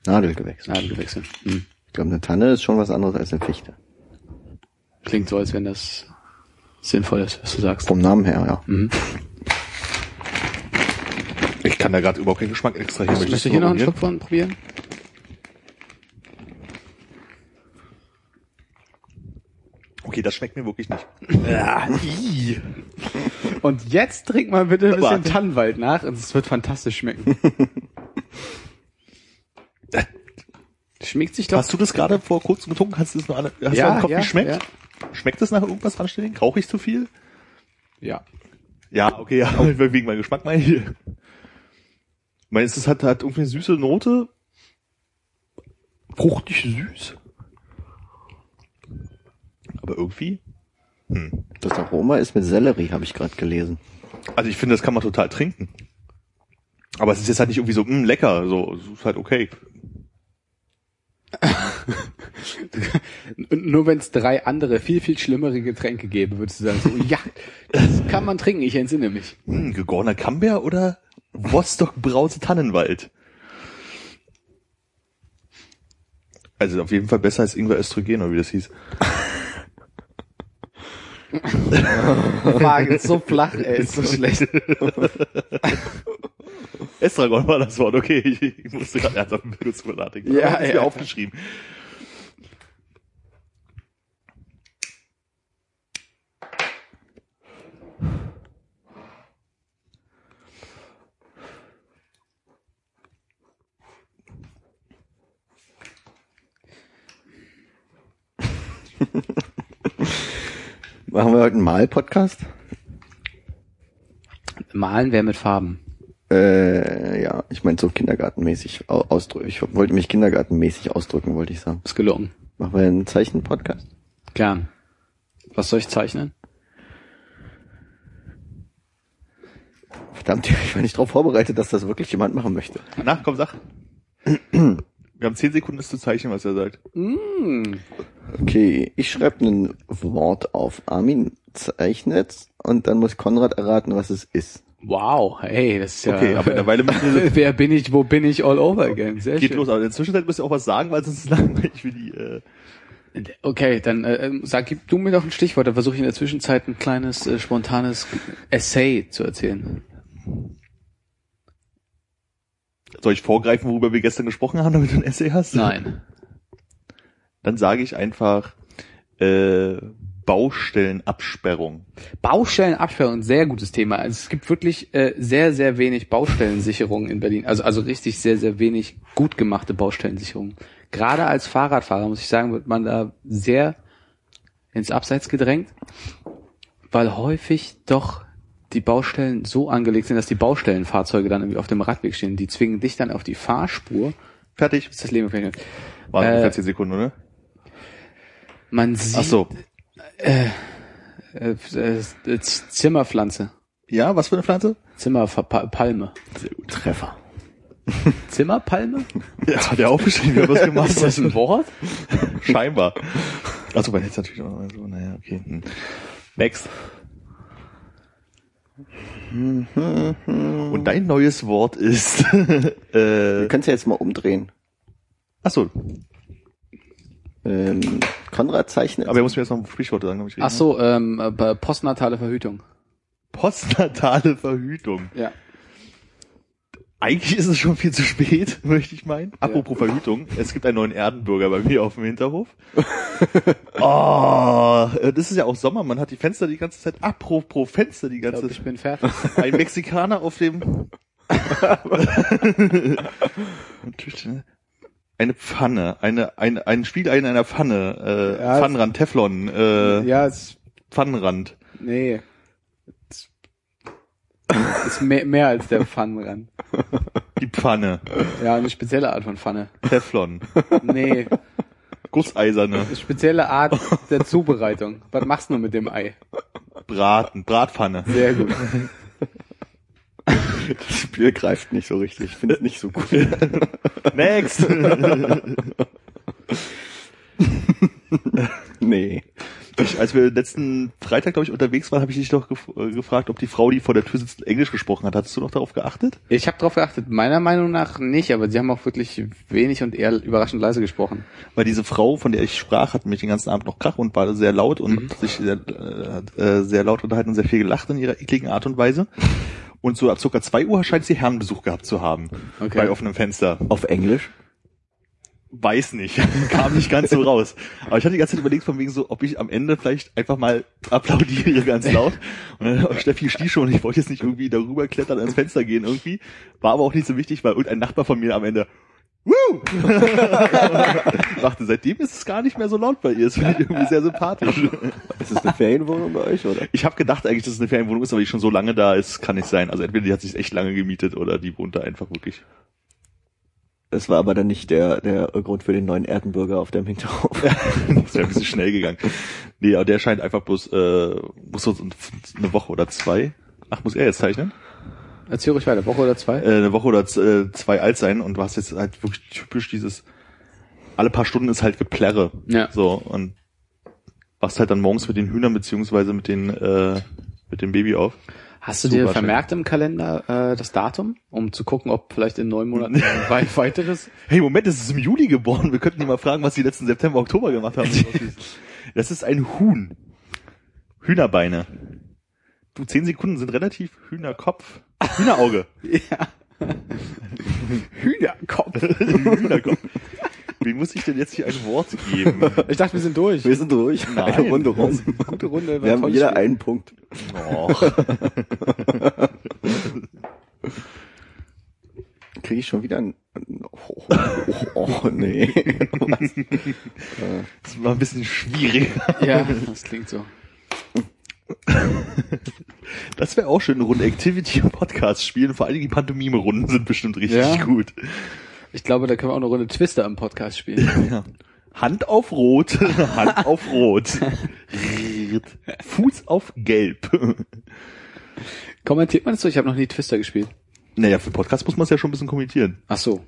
C: Nadelgewächs.
D: Nadelgewächse. Hm.
C: Ich glaube, eine Tanne ist schon was anderes als eine Fichte.
D: Klingt so, als wenn das sinnvoll ist, was du sagst.
C: Vom Namen her, ja.
D: Mhm.
B: Ich kann da gerade überhaupt keinen Geschmack extrahieren.
D: Möchtest
B: Möchtest
D: du hier noch einen? Schluck von probieren?
B: Okay, das schmeckt mir wirklich nicht. Ja.
D: Und jetzt trink mal bitte ein bisschen. Tannenwald nach und es wird fantastisch schmecken. <laughs> Schmeckt sich doch.
B: Hast du das gerade vor kurzem getrunken? Hast du das noch alle, hast
D: Ja,
B: du Kopf
D: ja,
B: geschmeckt?
D: ja.
B: Schmeckt das nach irgendwas anständig? Rauche ich zu viel?
D: Ja.
B: Ja, okay, ja, <laughs> wegen meinem Geschmack meine ich. Ich meine, es halt, hat irgendwie eine süße Note. Fruchtig süß. Aber irgendwie,
C: Das Aroma ist mit Sellerie, habe ich gerade gelesen.
B: also ich finde, das kann man total trinken. Aber es ist jetzt halt nicht irgendwie so, mh, lecker, so, es ist halt okay. <laughs>
D: Nur wenn es drei andere, viel, viel schlimmere Getränke gäbe, würdest du sagen, so, ja, das kann man trinken, ich entsinne mich.
B: Hm, gegorener Camembert oder Wostock Brause Tannenwald? Also auf jeden Fall besser als Ingwer Östrogen, oder wie das hieß.
D: Wagen ist so flach, ey, ist so schlecht. <laughs>
B: Estragon war das Wort, okay. Ich, ich musste gerade ernsthaft kurz drüber nachdenken.
D: Ja,
B: Aber ich mir
D: ja.
B: aufgeschrieben.
C: Machen wir heute einen Mal-Podcast?
D: Malen wäre mit Farben.
C: Äh, ja, ich meine so kindergartenmäßig au- ausdrücken. Ich wollte mich kindergartenmäßig ausdrücken, wollte ich sagen.
D: Ist gelungen.
C: Machen wir einen Zeichen-Podcast?
D: Gern. Was soll ich zeichnen?
C: Verdammt, <laughs> ich war nicht darauf vorbereitet, dass das wirklich jemand machen möchte.
B: Na, komm, sag. <clears throat> Wir haben zehn Sekunden, das zu zeichnen, was er sagt.
D: Mm.
C: Okay, ich schreibe ein Wort auf. Armin zeichnet und dann muss Konrad erraten, was es ist.
D: Wow, hey, das ist ja...
B: Okay, aber in der Weile müssen wir, <laughs>
D: Wer bin ich, wo bin ich, all over again. Sehr
B: geht
D: schön.
B: los. Aber in der Zwischenzeit müsst ihr auch was sagen, weil sonst ist es langweilig für die, äh,
D: Okay, dann äh, ähm, sag, gib du mir doch ein Stichwort, dann versuche ich in der Zwischenzeit ein kleines, äh, spontanes Essay zu erzählen.
B: Soll ich vorgreifen, worüber wir gestern gesprochen haben, damit du ein Essay hast?
D: Nein.
B: Dann sage ich einfach, äh, Baustellenabsperrung.
D: Baustellenabsperrung, sehr gutes Thema. Also es gibt wirklich äh, sehr, sehr wenig Baustellensicherungen in Berlin. Also, also richtig sehr, sehr wenig gut gemachte Baustellensicherungen. Gerade als Fahrradfahrer, muss ich sagen, wird man da sehr ins Abseits gedrängt, weil häufig doch die Baustellen so angelegt sind, dass die Baustellenfahrzeuge dann irgendwie auf dem Radweg stehen. Die zwingen dich dann auf die Fahrspur.
B: Fertig.
D: Ist das Leben vielleicht
B: Waren
D: Äh,
B: ungefähr zehn Sekunden, oder?
D: Man sieht
B: Ach so.
D: äh, äh, Zimmerpflanze,
B: Ja, was für eine Pflanze?
D: Zimmerpalme.
C: Treffer. <laughs>
D: Zimmerpalme?
B: Ja, hat er aufgeschrieben, wer was <laughs> gemacht
D: Ist das ein Wort?
B: Scheinbar. Also man hätte natürlich auch so, naja, okay. Hm. Next. Und dein neues Wort ist <laughs>
C: Wir
B: äh,
C: können es ja jetzt mal umdrehen.
B: achso,
C: Ähm, Konrad zeichnet.
B: aber er muss mir jetzt noch Sprichworte sagen, hab ich
D: Ach so, ähm, äh, postnatale Verhütung.
B: Postnatale Verhütung.
D: Ja.
B: Eigentlich ist es schon viel zu spät, <laughs> möchte ich meinen. Apropos Verhütung, es gibt einen neuen Erdenbürger bei mir auf dem Hinterhof. oh, <laughs> das ist ja auch Sommer, man hat die Fenster die ganze Zeit. Apropos Fenster die ganze Zeit.
D: ich bin fertig. <laughs>
B: Ein Mexikaner auf dem eine Pfanne, eine, ein, ein Spiegelei in einer Pfanne, äh,
D: Ja,
B: Pfannenrand, Teflon, äh,
D: ja, es,
B: Pfannenrand.
D: nee. Ist mehr, mehr als der Pfannenrand.
B: Die Pfanne,
D: Ja, eine spezielle Art von Pfanne.
B: Teflon,
D: Nee,
B: Gusseiserne,
D: eine spezielle Art der Zubereitung. Was machst du mit dem Ei?
B: Braten, Bratpfanne.
D: Sehr gut.
C: Das Spiel greift nicht so richtig. Ich finde es nicht so cool.
B: Next! <laughs>
C: nee.
B: Ich, als wir letzten Freitag, glaube ich, unterwegs waren, habe ich dich doch gef äh, gefragt, ob die Frau, die vor der Tür sitzt, Englisch gesprochen hat. Hattest du noch darauf geachtet?
D: Ich habe darauf geachtet. Meiner Meinung nach nicht, aber sie haben auch wirklich wenig und eher überraschend leise gesprochen.
B: Weil diese Frau, von der ich sprach, hat mich den ganzen Abend noch Krach und war sehr laut und sich sehr, äh, hat, äh, sehr laut unterhalten und sehr viel gelacht in ihrer ekligen Art und Weise. Und so ab circa zwei Uhr scheint sie Herrenbesuch gehabt zu haben.
D: Okay.
B: Bei offenem Fenster.
C: Auf Englisch?
B: Weiß nicht. <laughs> Kam nicht ganz so raus. Aber ich hatte die ganze Zeit überlegt, von wegen so, ob ich am Ende vielleicht einfach mal applaudiere ganz laut. Und dann Steffi stieß schon ich wollte jetzt nicht irgendwie darüber klettern, ans Fenster gehen irgendwie. War aber auch nicht so wichtig, weil irgendein Nachbar von mir am Ende Woo! <laughs> Machte, seitdem ist es gar nicht mehr so laut bei ihr. Das finde ich irgendwie sehr sympathisch.
C: Ist es eine Ferienwohnung bei euch, oder?
B: Ich habe gedacht eigentlich, dass es eine Ferienwohnung ist, aber die schon so lange da ist, kann nicht sein. Also entweder die hat sich echt lange gemietet oder die wohnt da einfach wirklich.
C: Das war aber dann nicht der, der Grund für den neuen Erdenbürger auf dem Hinterhof. <laughs>
B: das wäre ein bisschen schnell gegangen. Nee, aber der scheint einfach bloß, äh, muss so eine Woche oder zwei. Ach, muss er jetzt zeichnen?
D: Erzähl ruhig weiter. Woche oder zwei?
B: Äh, eine Woche oder äh, zwei alt sein und du hast jetzt halt wirklich typisch dieses alle paar Stunden ist halt Geplärre.
D: Ja.
B: So, und wachst halt dann morgens mit den Hühnern beziehungsweise mit den, äh, mit dem Baby auf.
D: Hast du dir
B: schön.
D: vermerkt im Kalender äh, das Datum, um zu gucken, ob vielleicht in neun Monaten <laughs> ein wei- weiteres?
B: Hey, Moment, es ist im Juli geboren. Wir könnten die mal fragen, was sie letzten September, Oktober gemacht haben. <laughs> Das ist ein Huhn. Hühnerbeine. Du, zehn Sekunden sind relativ Hühnerkopf. Hühnerauge. <laughs>
D: Hühnerkopf.
B: Hühnerkopf. Wie muss ich denn jetzt hier ein Wort <laughs> geben?
D: Ich dachte, wir sind durch.
C: Wir sind durch.
B: Nein.
C: Eine Runde rum.
D: Gute Runde.
C: Wir haben jeder
D: Spiel.
C: einen Punkt.
B: Och. <laughs>
C: Kriege ich schon wieder ein... Oh, oh, oh nee. Was? <laughs>
B: Das war ein bisschen schwierig.
D: Ja, das klingt so.
B: Das wäre auch schön, eine Runde Activity und Podcast spielen. Vor allen Dingen die Pantomime-Runden sind bestimmt richtig
D: Ja.
B: gut.
D: Ich glaube, da können wir auch eine Runde Twister im Podcast spielen. <laughs>
B: Ja. Hand auf Rot, <laughs> Hand auf Rot. Fuß auf Gelb.
D: Kommentiert man das so? Ich habe noch nie Twister gespielt.
B: Naja, für Podcast muss man es ja schon ein bisschen kommentieren.
D: Ach so.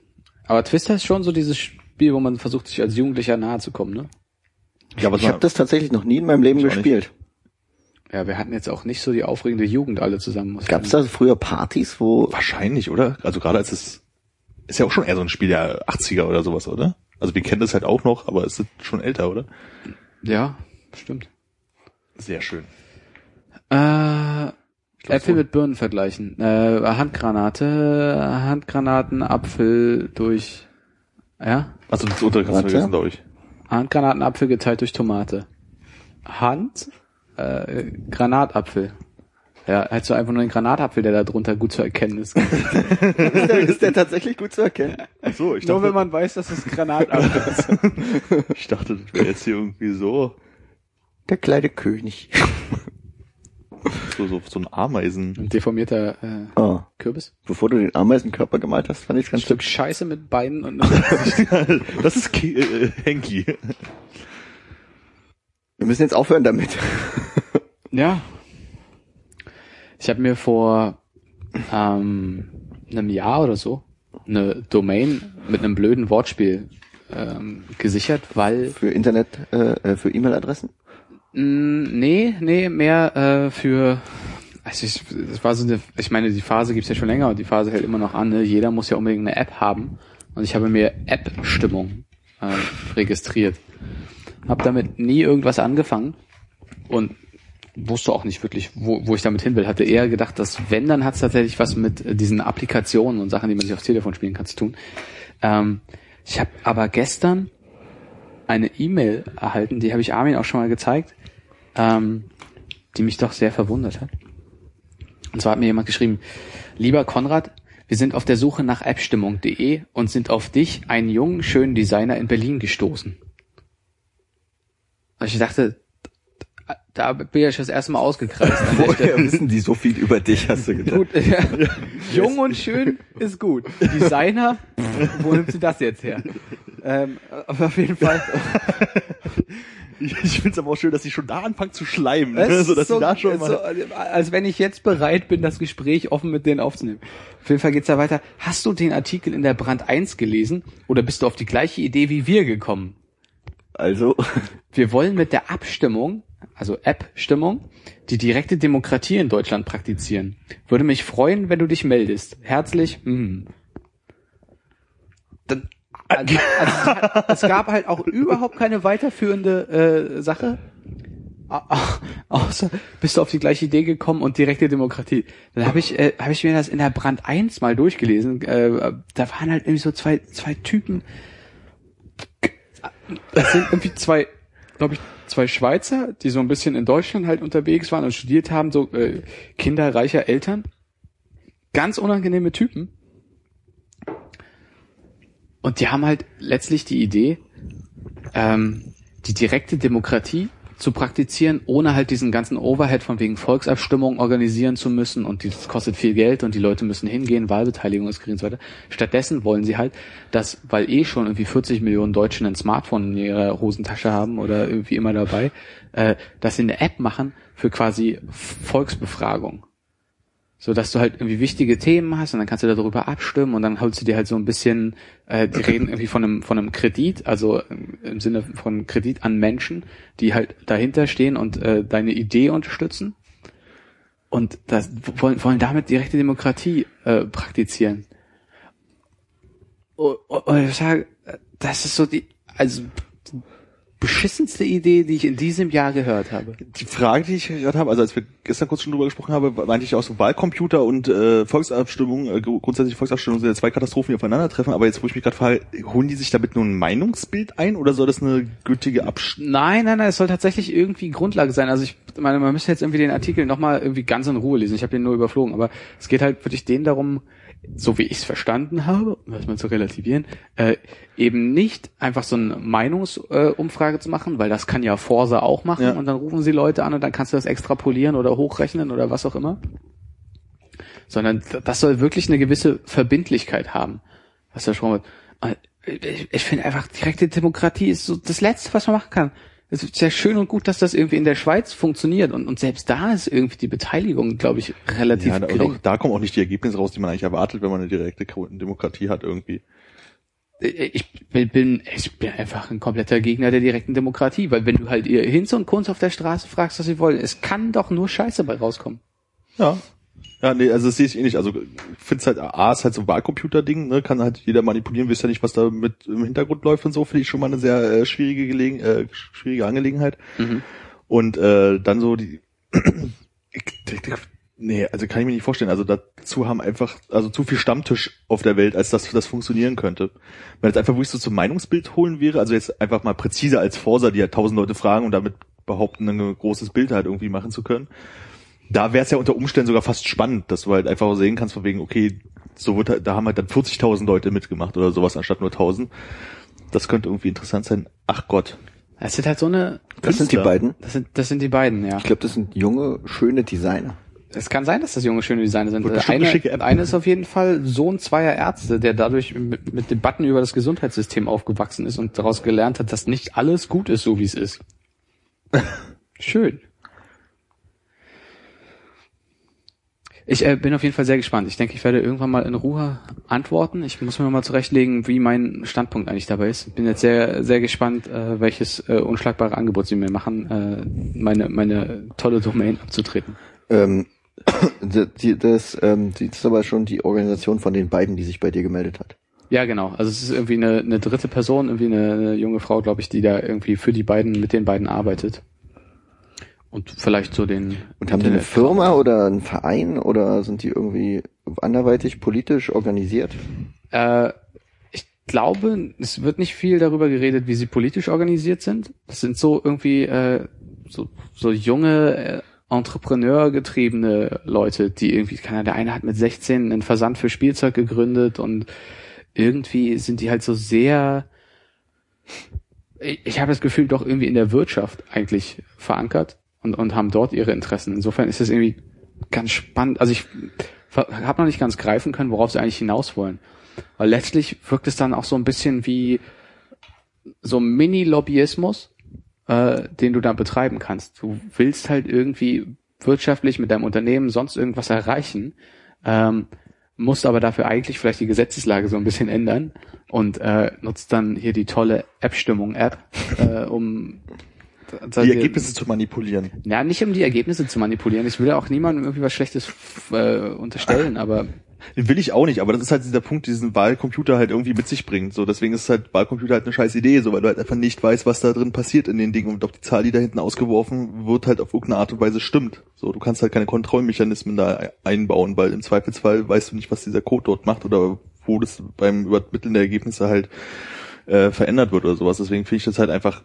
D: Aber Twister ist schon so dieses Spiel, wo man versucht, sich als Jugendlicher nahe zu kommen, ne?
B: Ja,
C: Ich habe das tatsächlich noch nie in meinem Leben gespielt.
D: Ja, wir hatten jetzt auch nicht so die aufregende Jugend alle zusammen.
C: Gab es da früher Partys, wo...
B: wahrscheinlich, oder? Also gerade als es ist ja auch schon eher so ein Spiel der 80er oder sowas, oder? Also wir kennen das halt auch noch, aber es ist schon älter, oder?
D: Ja, stimmt.
B: Sehr schön.
D: Äh, Äpfel mit Birnen vergleichen. Äh, Handgranate, Handgranaten, Apfel durch, ja?
B: Also das untere kannst du vergessen, glaube ich.
D: Handgranaten, Apfel geteilt durch Tomate. Hand, äh, Granatapfel. Ja, hättest du einfach nur den Granatapfel, der da drunter gut zu erkennen ist.
C: ist, <laughs> der, ist der tatsächlich gut zu erkennen?
B: Ach so, ich
D: Nur
B: dachte,
D: wenn man weiß, dass es Granatapfel ist. <laughs>
B: ich dachte, das wäre jetzt hier irgendwie so,
C: Der kleine König.
B: so, so, so ein Ameisen.
D: Ein deformierter äh,
C: Oh.
D: Kürbis.
C: Bevor du den Ameisenkörper gemalt hast, fand ich
D: Ein
C: ganz
D: Stück Scheiße mit Beinen und <laughs>
B: das ist Ki äh, Henki.
C: Wir müssen jetzt aufhören damit.
D: Ja. Ich habe mir vor ähm, einem Jahr oder so eine Domain mit einem blöden Wortspiel ähm, gesichert, weil
C: Für Internet, äh, äh, für E-Mail-Adressen?
D: mh, nee, nee, mehr äh, für also ich, das war so eine, ich meine, die Phase gibt's ja schon länger und die Phase hält immer noch an, ne? Jeder muss ja unbedingt eine App haben. Und ich habe mir App-Stimmung äh, registriert. Hab damit nie irgendwas angefangen und wusste auch nicht wirklich, wo, wo ich damit hin will. Hatte eher gedacht, dass wenn, dann hat's tatsächlich was mit äh, diesen Applikationen und Sachen, die man sich aufs Telefon spielen kann, zu tun. Ähm, ich habe aber gestern eine E-Mail erhalten, die habe ich Armin auch schon mal gezeigt, ähm, die mich doch sehr verwundert hat. Und zwar hat mir jemand geschrieben, lieber Konrad, wir sind auf der Suche nach appstimmung.de und sind auf dich, einen jungen, schönen Designer in Berlin gestoßen. Und ich dachte, da bin ich das erste Mal ausgekreist. <laughs>
C: Woher wissen die so viel über dich, hast du gedacht?
D: Gut, ja. <laughs> Jung und schön ist gut. Designer, wo nimmt sie das jetzt her? Ähm, aber auf jeden Fall. <laughs>
B: Ich, finde es aber auch schön, dass sie schon da anfangen zu schleimen, ne? so dass
D: so,
B: sie da schon mal.
D: so, als wenn ich jetzt bereit bin, das Gespräch offen mit denen aufzunehmen. Auf jeden Fall geht's da weiter. Hast du den Artikel in der Brand 1 gelesen oder bist du auf die gleiche Idee wie wir gekommen?
C: Also,
D: Wir wollen mit der Abstimmung, also App-Stimmung, die direkte Demokratie in Deutschland praktizieren. Würde mich freuen, wenn du dich meldest. Herzlich, hm. Dann, also, <laughs> also, es gab halt auch überhaupt keine weiterführende äh, Sache. Au- au- Außer bist du auf die gleiche Idee gekommen und direkte Demokratie. Dann habe ich, äh, hab ich mir das in der Brand 1 mal durchgelesen. Äh, da waren halt irgendwie so zwei, zwei Typen, das sind irgendwie zwei, glaube ich, zwei Schweizer, die so ein bisschen in Deutschland halt unterwegs waren und studiert haben, so äh, Kinder reicher Eltern. Ganz unangenehme Typen. Und die haben halt letztlich die Idee, ähm, die direkte Demokratie zu praktizieren, ohne halt diesen ganzen Overhead von wegen Volksabstimmung organisieren zu müssen und das kostet viel Geld und die Leute müssen hingehen, Wahlbeteiligung ist gering und so weiter. Stattdessen wollen sie halt, dass, weil eh schon irgendwie 40 Millionen Deutschen ein Smartphone in ihrer Hosentasche haben oder irgendwie immer dabei, äh, dass sie eine App machen für quasi Volksbefragung. So dass du halt irgendwie wichtige Themen hast und dann kannst du darüber abstimmen und dann holst du dir halt so ein bisschen, äh, die reden irgendwie von einem, von einem Kredit, also im Sinne von Kredit an Menschen, die halt dahinter stehen und äh, deine Idee unterstützen. Und das wollen, wollen damit direkte Demokratie äh, praktizieren. Und, und ich sage, das ist so die, also beschissenste Idee, die ich in diesem Jahr gehört habe.
B: Die Frage, die ich gerade habe, also als wir gestern kurz schon drüber gesprochen haben, meinte ich auch so Wahlcomputer und äh, Volksabstimmung, äh, grundsätzlich Volksabstimmung sind ja zwei Katastrophen, die aufeinandertreffen, aber jetzt, wo ich mich gerade frage, holen die sich damit nur ein Meinungsbild ein oder soll das eine gültige Abstimmung?
D: Nein, nein, nein, es soll tatsächlich irgendwie Grundlage sein. Also ich meine, man müsste jetzt irgendwie den Artikel nochmal irgendwie ganz in Ruhe lesen. Ich habe den nur überflogen, aber es geht halt wirklich denen darum, so wie ich es verstanden habe, um das mal zu relativieren, äh, eben nicht einfach so eine Meinungsumfrage äh, zu machen, weil das kann ja Forsa auch machen
B: Ja.
D: und dann rufen sie Leute an und dann kannst du das extrapolieren oder hochrechnen oder was auch immer. Sondern das soll wirklich eine gewisse Verbindlichkeit haben, was da schon ich, ich finde einfach, direkte Demokratie ist so das Letzte, was man machen kann. Es ist ja schön und gut, dass das irgendwie in der Schweiz funktioniert und, und selbst da ist irgendwie die Beteiligung, glaube ich, relativ
B: Ja, da,
D: gering.
B: auch, da kommen auch nicht die Ergebnisse raus, die man eigentlich erwartet, wenn man eine direkte Demokratie hat irgendwie.
D: ich bin, bin, ich bin einfach ein kompletter Gegner der direkten Demokratie, weil wenn du halt ihr Hinz und Kunz auf der Straße fragst, was sie wollen, es kann doch nur Scheiße bei rauskommen.
B: Ja. Ja, nee, also das sehe ich eh nicht. Also ich finde es halt, A ist halt so ein Wahlcomputer-Ding, ne? Kann halt jeder manipulieren, wisst ja nicht, was da mit im Hintergrund läuft und so, finde ich schon mal eine sehr äh, schwierige Gelegen äh, schwierige Angelegenheit. Und äh, dann so die <clears throat> Nee, also kann ich mir nicht vorstellen. Also dazu haben einfach, also zu viel Stammtisch auf der Welt, als dass das funktionieren könnte. Wenn jetzt einfach wirklich so zum Meinungsbild holen wäre, also jetzt einfach mal präziser als Forsa, die halt tausend Leute fragen und damit behaupten, ein großes Bild halt irgendwie machen zu können. Da wäre es ja unter Umständen sogar fast spannend, dass du halt einfach sehen kannst von wegen, okay, so wird halt, da haben halt dann 40.000 Leute mitgemacht oder sowas anstatt nur 1.000. Das könnte irgendwie interessant sein. Ach Gott.
D: Das sind halt so eine,
C: Das sind die
B: Künstler.
C: beiden.
D: das sind, das sind die beiden, ja.
C: Ich glaube, das sind junge, schöne Designer.
D: Es kann sein, dass das junge, schöne Designer sind.
B: Eine
D: Eine,
B: schicke App.
D: eine ist auf jeden Fall Sohn zweier Ärzte, der dadurch mit, mit Debatten über das Gesundheitssystem aufgewachsen ist und daraus gelernt hat, dass nicht alles gut ist, so wie es ist. <laughs> Schön. Ich äh, bin auf jeden Fall sehr gespannt. Ich denke, ich werde irgendwann mal in Ruhe antworten. Ich muss mir mal zurechtlegen, wie mein Standpunkt eigentlich dabei ist. Bin jetzt sehr, sehr gespannt, äh, welches äh, unschlagbare Angebot sie mir machen, äh, meine, meine tolle Domain abzutreten.
C: Ähm, <coughs> die, das, ähm, das ist aber schon die Organisation von den beiden, die sich bei dir gemeldet hat.
D: Ja, genau. Also es ist irgendwie eine, eine dritte Person, irgendwie eine, eine junge Frau, glaube ich, die da irgendwie für die beiden, mit den beiden arbeitet. Und vielleicht so den.
C: Und haben die eine Firma oder einen Verein oder sind die irgendwie anderweitig politisch organisiert?
D: Äh, ich glaube, es wird nicht viel darüber geredet, wie sie politisch organisiert sind. Das sind so irgendwie äh, so, so junge äh, Entrepreneur-getriebene Leute, die irgendwie, keine Ahnung, der eine hat mit 16 einen Versand für Spielzeug gegründet und irgendwie sind die halt so sehr, ich, ich habe das Gefühl, doch irgendwie in der Wirtschaft eigentlich verankert und, und haben dort ihre Interessen. Insofern ist es irgendwie ganz spannend. Also ich habe noch nicht ganz greifen können, worauf sie eigentlich hinaus wollen. Weil letztlich wirkt es dann auch so ein bisschen wie so Mini-Lobbyismus, äh, den du da betreiben kannst. Du willst halt irgendwie wirtschaftlich mit deinem Unternehmen sonst irgendwas erreichen, ähm, musst aber dafür eigentlich vielleicht die Gesetzeslage so ein bisschen ändern und äh, nutzt dann hier die tolle App-Stimmung-App, äh, um
B: Die Ergebnisse zu manipulieren.
D: ja, nicht um die Ergebnisse zu manipulieren. Ich will ja auch niemandem irgendwie was Schlechtes äh, unterstellen, aber
B: will ich auch nicht, aber das ist halt dieser Punkt, diesen Wahlcomputer halt irgendwie mit sich bringt. So, deswegen ist halt Wahlcomputer halt eine scheiß Idee, so, weil du halt einfach nicht weißt, was da drin passiert in den Dingen und ob die Zahl, die da hinten ausgeworfen wird, halt auf irgendeine Art und Weise stimmt. So, du kannst halt keine Kontrollmechanismen da einbauen, weil im Zweifelsfall weißt du nicht, was dieser Code dort macht oder wo das beim Übermitteln der Ergebnisse halt äh, verändert wird oder sowas. Deswegen finde ich das halt einfach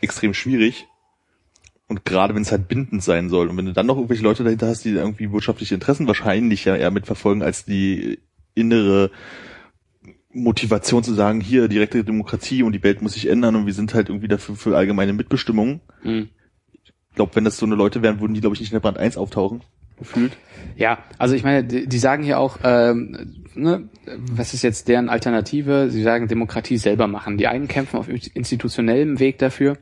B: extrem schwierig. Und gerade wenn es halt bindend sein soll. Und wenn du dann noch irgendwelche Leute dahinter hast, die irgendwie wirtschaftliche Interessen wahrscheinlich ja eher mitverfolgen, als die innere Motivation zu sagen, hier direkte Demokratie und die Welt muss sich ändern und wir sind halt irgendwie dafür für allgemeine Mitbestimmung.
D: mh.
B: Ich glaube, wenn das so eine Leute wären, würden die, glaube ich, nicht in der Brand 1 auftauchen. Gefühlt.
D: Ja, also ich meine, die, die sagen hier auch, ähm, ne, was ist jetzt deren Alternative? Sie sagen Demokratie selber machen. Die einen kämpfen auf institutionellem Weg dafür,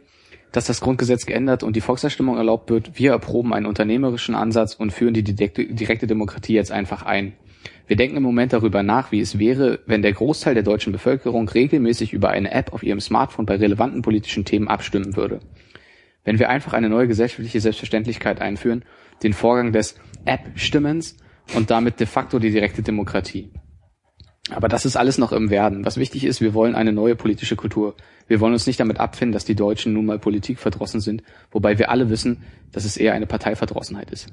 D: dass das Grundgesetz geändert und die Volksabstimmung erlaubt wird. Wir erproben einen unternehmerischen Ansatz und führen die direkte, Demokratie jetzt einfach ein. Wir denken im Moment darüber nach, wie es wäre, wenn der Großteil der deutschen Bevölkerung regelmäßig über eine App auf ihrem Smartphone bei relevanten politischen Themen abstimmen würde. Wenn wir einfach eine neue gesellschaftliche Selbstverständlichkeit einführen, den Vorgang des App-Stimmens und damit de facto die direkte Demokratie. Aber das ist alles noch im Werden. Was wichtig ist, wir wollen eine neue politische Kultur. Wir wollen uns nicht damit abfinden, dass die Deutschen nun mal Politik verdrossen sind, wobei wir alle wissen, dass es eher eine Parteiverdrossenheit ist.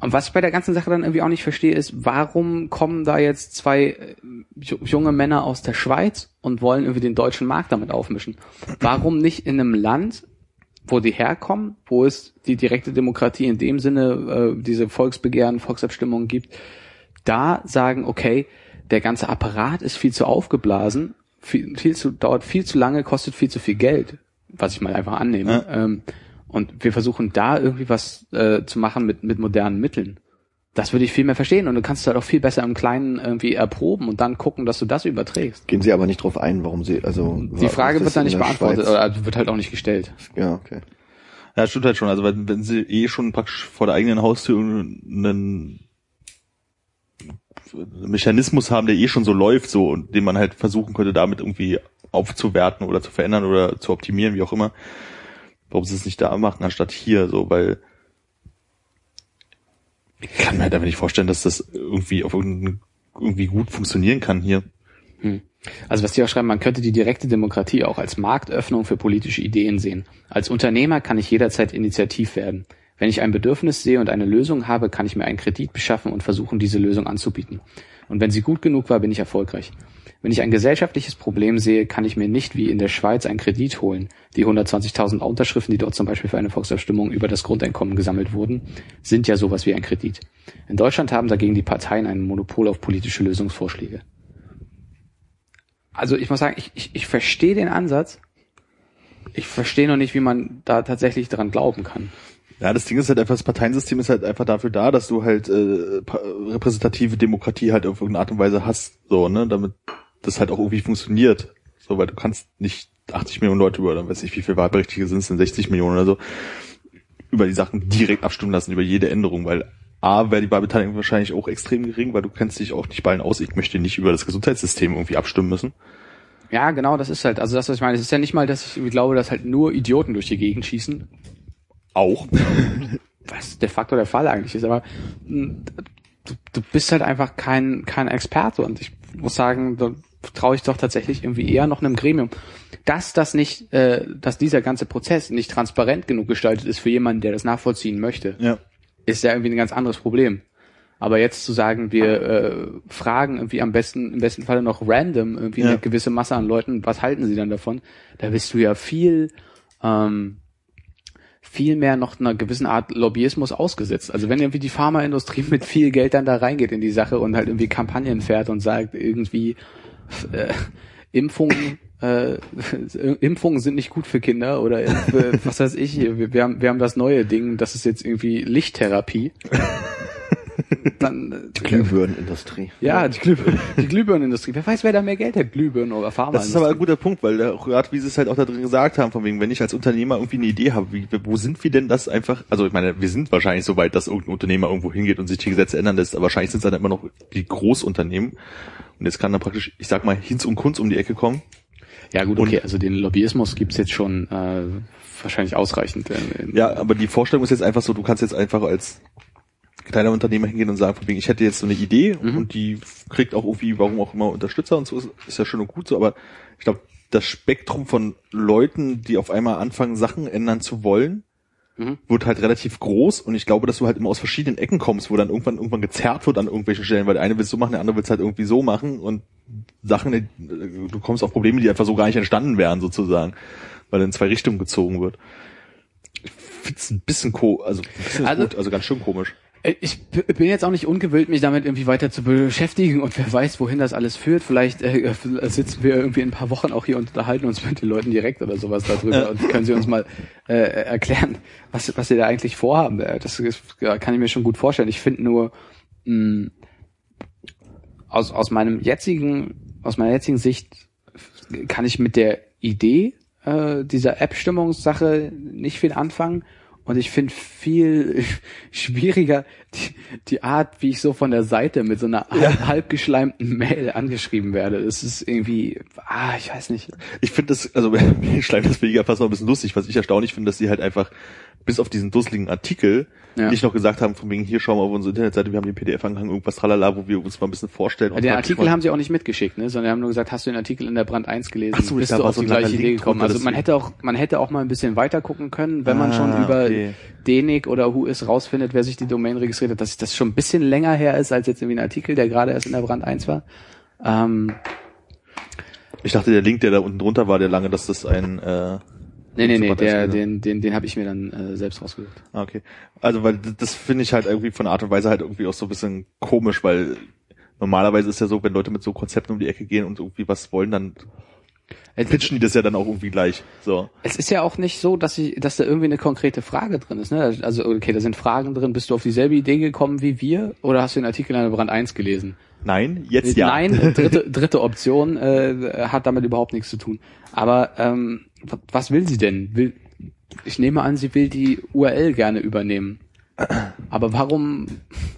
D: Und was ich bei der ganzen Sache dann irgendwie auch nicht verstehe, ist, warum kommen da jetzt zwei äh, junge Männer aus der Schweiz und wollen irgendwie den deutschen Markt damit aufmischen? Warum nicht in einem Land, wo die herkommen, wo es die direkte Demokratie in dem Sinne, äh, diese Volksbegehren, Volksabstimmungen gibt, da sagen, okay, der ganze Apparat ist viel zu aufgeblasen, viel, viel zu, dauert viel zu lange, kostet viel zu viel Geld, was ich mal einfach annehme.
B: Ja.
D: Ähm, und wir versuchen da irgendwie was äh, zu machen mit, mit modernen Mitteln. Das würde ich viel mehr verstehen und du kannst halt auch viel besser im Kleinen irgendwie erproben und dann gucken, dass du das überträgst.
C: Gehen Sie aber nicht drauf ein, warum Sie, also.
D: Die Frage wird da nicht beantwortet
C: Schweiz?
D: oder wird halt auch nicht gestellt.
C: Ja, okay.
B: Ja, stimmt halt schon. Also wenn, wenn sie eh schon praktisch vor der eigenen Haustür einen Mechanismus haben, der eh schon so läuft, so und den man halt versuchen könnte, damit irgendwie aufzuwerten oder zu verändern oder zu optimieren, wie auch immer. Warum sie es nicht da machen, anstatt hier, so, weil ich kann mir halt einfach nicht vorstellen, dass das irgendwie auf irgendwie gut funktionieren kann hier.
D: Also was die auch schreiben, man könnte die direkte Demokratie auch als Marktöffnung für politische Ideen sehen. Als Unternehmer kann ich jederzeit initiativ werden. Wenn ich ein Bedürfnis sehe und eine Lösung habe, kann ich mir einen Kredit beschaffen und versuchen, diese Lösung anzubieten. Und wenn sie gut genug war, bin ich erfolgreich. Wenn ich ein gesellschaftliches Problem sehe, kann ich mir nicht wie in der Schweiz einen Kredit holen. Die 120.000 Unterschriften, die dort zum Beispiel für eine Volksabstimmung über das Grundeinkommen gesammelt wurden, sind ja sowas wie ein Kredit. In Deutschland haben dagegen die Parteien ein Monopol auf politische Lösungsvorschläge. Also ich muss sagen, ich, ich, ich verstehe den Ansatz. Ich verstehe noch nicht, wie man da tatsächlich dran glauben kann.
B: Ja, das Ding ist halt einfach, das Parteiensystem ist halt einfach dafür da, dass du halt äh, repräsentative Demokratie halt auf irgendeine Art und Weise hast, so, ne, damit das halt auch irgendwie funktioniert. So, weil du kannst nicht 80 Millionen Leute über, dann weiß ich, wie viele Wahlberechtigte sind es denn, 60 Millionen oder so, über die Sachen direkt abstimmen lassen, über jede Änderung, weil A, wäre die Wahlbeteiligung wahrscheinlich auch extrem gering, weil du kennst dich auch nicht bei allen aus, ich möchte nicht über das Gesundheitssystem irgendwie abstimmen müssen.
D: Ja, genau, das ist halt, also das, was ich meine, es ist ja nicht mal, dass ich glaube, dass halt nur Idioten durch die Gegend schießen,
B: Auch.
D: was de facto der Fall eigentlich ist, aber mh, du, du bist halt einfach kein, kein Experte und ich muss sagen, da traue ich doch tatsächlich irgendwie eher noch einem Gremium. Dass das nicht, äh, dass dieser ganze Prozess nicht transparent genug gestaltet ist für jemanden, der das nachvollziehen möchte,
B: Ja.
D: ist ja irgendwie ein ganz anderes Problem. Aber jetzt zu sagen, wir äh, fragen irgendwie am besten, im besten Falle noch random irgendwie
B: Ja.
D: eine gewisse Masse an Leuten, was halten sie dann davon? Da bist du ja viel, ähm, viel mehr noch einer gewissen Art Lobbyismus ausgesetzt. Also wenn irgendwie die Pharmaindustrie <laughs> mit viel Geld dann da reingeht in die Sache und halt irgendwie Kampagnen fährt und sagt irgendwie äh, Impfungen äh, <laughs> Impfungen sind nicht gut für Kinder oder äh, was weiß ich, wir, wir, haben, wir haben das neue Ding, das ist jetzt irgendwie Lichttherapie. <laughs> Dann äh,
C: Glühbirnenindustrie.
D: ja, die, Glühbirnen, die Glühbirnenindustrie. Wer weiß, wer da mehr Geld hat, Glühbirnen oder
B: Das
D: Pharmaindustrie.
B: ist aber ein guter Punkt, weil der, gerade wie sie es halt auch da drin gesagt haben, von wegen, wenn ich als Unternehmer irgendwie eine Idee habe, wie, wo sind wir denn das einfach, also ich meine, wir sind wahrscheinlich so weit, dass irgendein Unternehmer irgendwo hingeht und sich die Gesetze ändern lässt, aber wahrscheinlich sind es dann immer noch die Großunternehmen. Und jetzt kann dann praktisch, ich sag mal, Hinz und Kunz um die Ecke kommen.
D: Ja gut,
B: Und-
D: okay, also den Lobbyismus gibt's jetzt schon äh, wahrscheinlich ausreichend. äh, in-
B: Ja, aber die Vorstellung ist jetzt einfach so, du kannst jetzt einfach als kleiner Unternehmer hingehen und sagen, von wegen, ich hätte jetzt so eine Idee
D: Mhm.
B: und die kriegt auch irgendwie, warum auch immer, Unterstützer und so, ist, ist ja schön und gut so, aber ich glaube, das Spektrum von Leuten, die auf einmal anfangen, Sachen ändern zu wollen,
D: Mhm.
B: wird halt relativ groß und ich glaube, dass du halt immer aus verschiedenen Ecken kommst, wo dann irgendwann irgendwann gezerrt wird an irgendwelchen Stellen, weil der eine will es so machen, der andere will es halt irgendwie so machen und Sachen, die- du kommst auf Probleme, die einfach so gar nicht entstanden wären, sozusagen, weil in zwei Richtungen gezogen wird. Ich find's ein bisschen ko also ein bisschen
D: Also-
B: gut, also ganz schön komisch.
D: Äh, Ich bin jetzt auch nicht ungewillt, mich damit irgendwie weiter zu beschäftigen und wer weiß, wohin das alles führt. Vielleicht äh, sitzen wir irgendwie in ein paar Wochen auch hier und unterhalten uns mit den Leuten direkt oder sowas darüber und können sie uns mal äh, erklären, was, was sie da eigentlich vorhaben. Äh, Das ist, kann ich mir schon gut vorstellen. Ich finde nur mh, aus, aus meinem jetzigen, aus meiner jetzigen Sicht kann ich mit der Idee äh, dieser App-Stimmungssache nicht viel anfangen. Und ich finde viel <laughs> schwieriger die, die Art, wie ich so von der Seite mit so einer halb, halb geschleimten Mail angeschrieben werde. Das ist irgendwie, ah, ich weiß nicht.
B: Ich finde das, also <laughs> Schleim das finde ich ja fast noch ein bisschen lustig. Was ich erstaunlich finde, dass sie halt einfach bis auf diesen dusseligen Artikel
D: Ja.
B: nicht noch gesagt haben, von wegen hier schauen wir auf unsere Internetseite, wir haben den PDF angehangen, irgendwas tralala, wo wir uns mal ein bisschen vorstellen.
D: Ja, den Artikel haben sie auch nicht mitgeschickt, ne? sondern haben nur gesagt, hast du den Artikel in der Brand 1 gelesen?
B: Ach so,
D: bist
B: da
D: du auf
B: so
D: die gleiche Idee gekommen. Also man hätte auch, man hätte auch mal ein bisschen weiter gucken können, wenn man
B: Ah,
D: schon über
B: okay.
D: Denik oder Whois rausfindet, wer sich die Domain registriert hat, dass das schon ein bisschen länger her ist, als jetzt irgendwie ein Artikel, der gerade erst in der Brand 1 war. Ähm,
B: Ich dachte, der Link, der da unten drunter war, der lange, dass das ein äh,
D: nee, nee, nee, der, den, den, den habe ich mir dann äh, selbst rausgesucht.
B: Ah, okay. Also, weil das finde ich halt irgendwie von Art und Weise halt irgendwie auch so ein bisschen komisch, weil normalerweise ist ja so, wenn Leute mit so Konzepten um die Ecke gehen und irgendwie was wollen, dann pitchen die das ja dann auch irgendwie gleich. So.
D: Es ist ja auch nicht so, dass ich, dass da irgendwie eine konkrete Frage drin ist. Ne? Also okay, da sind Fragen drin. Bist du auf dieselbe Idee gekommen wie wir oder hast du den Artikel in der Brand 1 gelesen?
B: Nein, jetzt ja.
D: Nein, <laughs> dritte, dritte Option äh, hat damit überhaupt nichts zu tun. Aber ähm, wa- was will sie denn? Will, ich nehme an, sie will die URL gerne übernehmen. Aber warum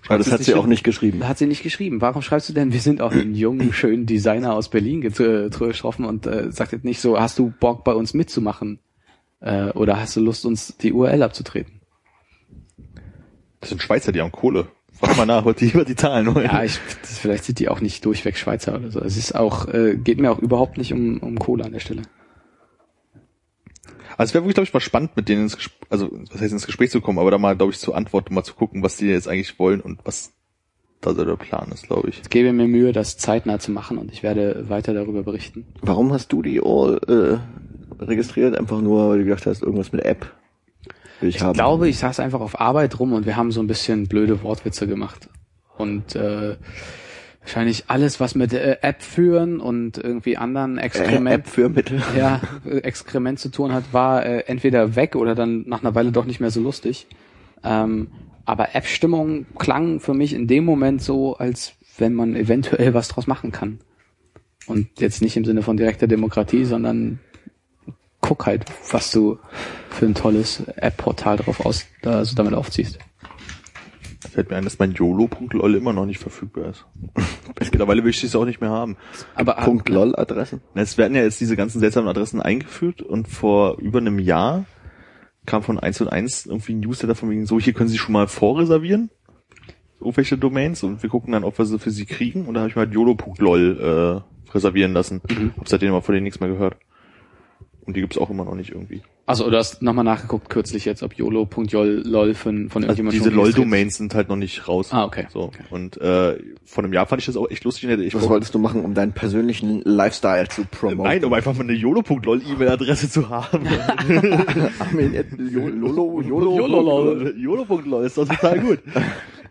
C: Aber das hat sie auch nicht geschrieben.
D: hat sie nicht geschrieben. Warum schreibst du denn, wir sind auch einen jungen, schönen Designer aus Berlin äh, getroffen und äh, sagt jetzt nicht so, hast du Bock bei uns mitzumachen? Äh, oder hast du Lust, uns die URL abzutreten?
B: Das sind Schweizer, die haben Kohle. Frag mal nach, was die über die Zahlen wollen.
D: Ja, ich, das, vielleicht sind die auch nicht durchweg Schweizer oder so. Es ist auch, äh, geht mir auch überhaupt nicht um, um Kohle an der Stelle.
B: Also es wäre wirklich, glaube ich, mal spannend, mit denen ins Gespräch, also was heißt ins Gespräch zu kommen, aber da mal, glaube ich, zu antworten, mal zu gucken, was die jetzt eigentlich wollen und was da so der Plan ist, glaube ich.
D: Ich gebe mir Mühe, das zeitnah zu machen und ich werde weiter darüber berichten.
C: Warum hast du die All äh, registriert? Einfach nur, weil du gedacht hast, irgendwas mit App will ich,
D: Ich
C: haben.
D: glaube, ich saß einfach auf Arbeit rum und wir haben so ein bisschen blöde Wortwitze gemacht. Und äh, wahrscheinlich alles, was mit äh, App führen und irgendwie anderen
C: äh,
D: Exkrement,
C: App für Mittel.
D: ja, äh, Exkrement zu tun hat, war äh, entweder weg oder dann nach einer Weile doch nicht mehr so lustig. Ähm, aber App-Stimmung klang für mich in dem Moment so, als wenn man eventuell was draus machen kann. Und jetzt nicht im Sinne von direkter Demokratie, sondern guck halt, was du für ein tolles App-Portal drauf aus, also damit aufziehst.
B: Fällt mir ein, dass mein YOLO.lol immer noch nicht verfügbar ist. <laughs> Mittlerweile will ich es auch nicht mehr haben.
D: Aber
C: Punkt LOL Adressen.
B: Es werden ja jetzt diese ganzen seltsamen Adressen eingeführt und vor über einem Jahr kam von 1 und 1 irgendwie ein Newsletter von wegen so, hier können Sie schon mal vorreservieren. Irgendwelche Domains und wir gucken dann, ob wir sie für Sie kriegen. Und da habe ich mal YOLO.lol äh, reservieren lassen. Hab seitdem aber von denen nichts mehr gehört. Und die gibt's auch immer noch nicht irgendwie.
D: Also du hast nochmal nachgeguckt kürzlich jetzt, ob YOLO.lol von, von
B: Also
D: irgendjemand
B: diese LOL-Domains sind halt noch nicht raus.
D: Ah, okay.
B: So.
D: Okay.
B: Und äh, vor einem Jahr fand ich das auch echt lustig. Ich
C: Was wolltest du machen, um deinen persönlichen Lifestyle zu promoten?
B: Nein, um einfach mal eine YOLO.lol E-Mail-Adresse zu haben.
C: Armin at Lolo, Yolo,
B: YOLO. YOLO.lol ist doch total gut.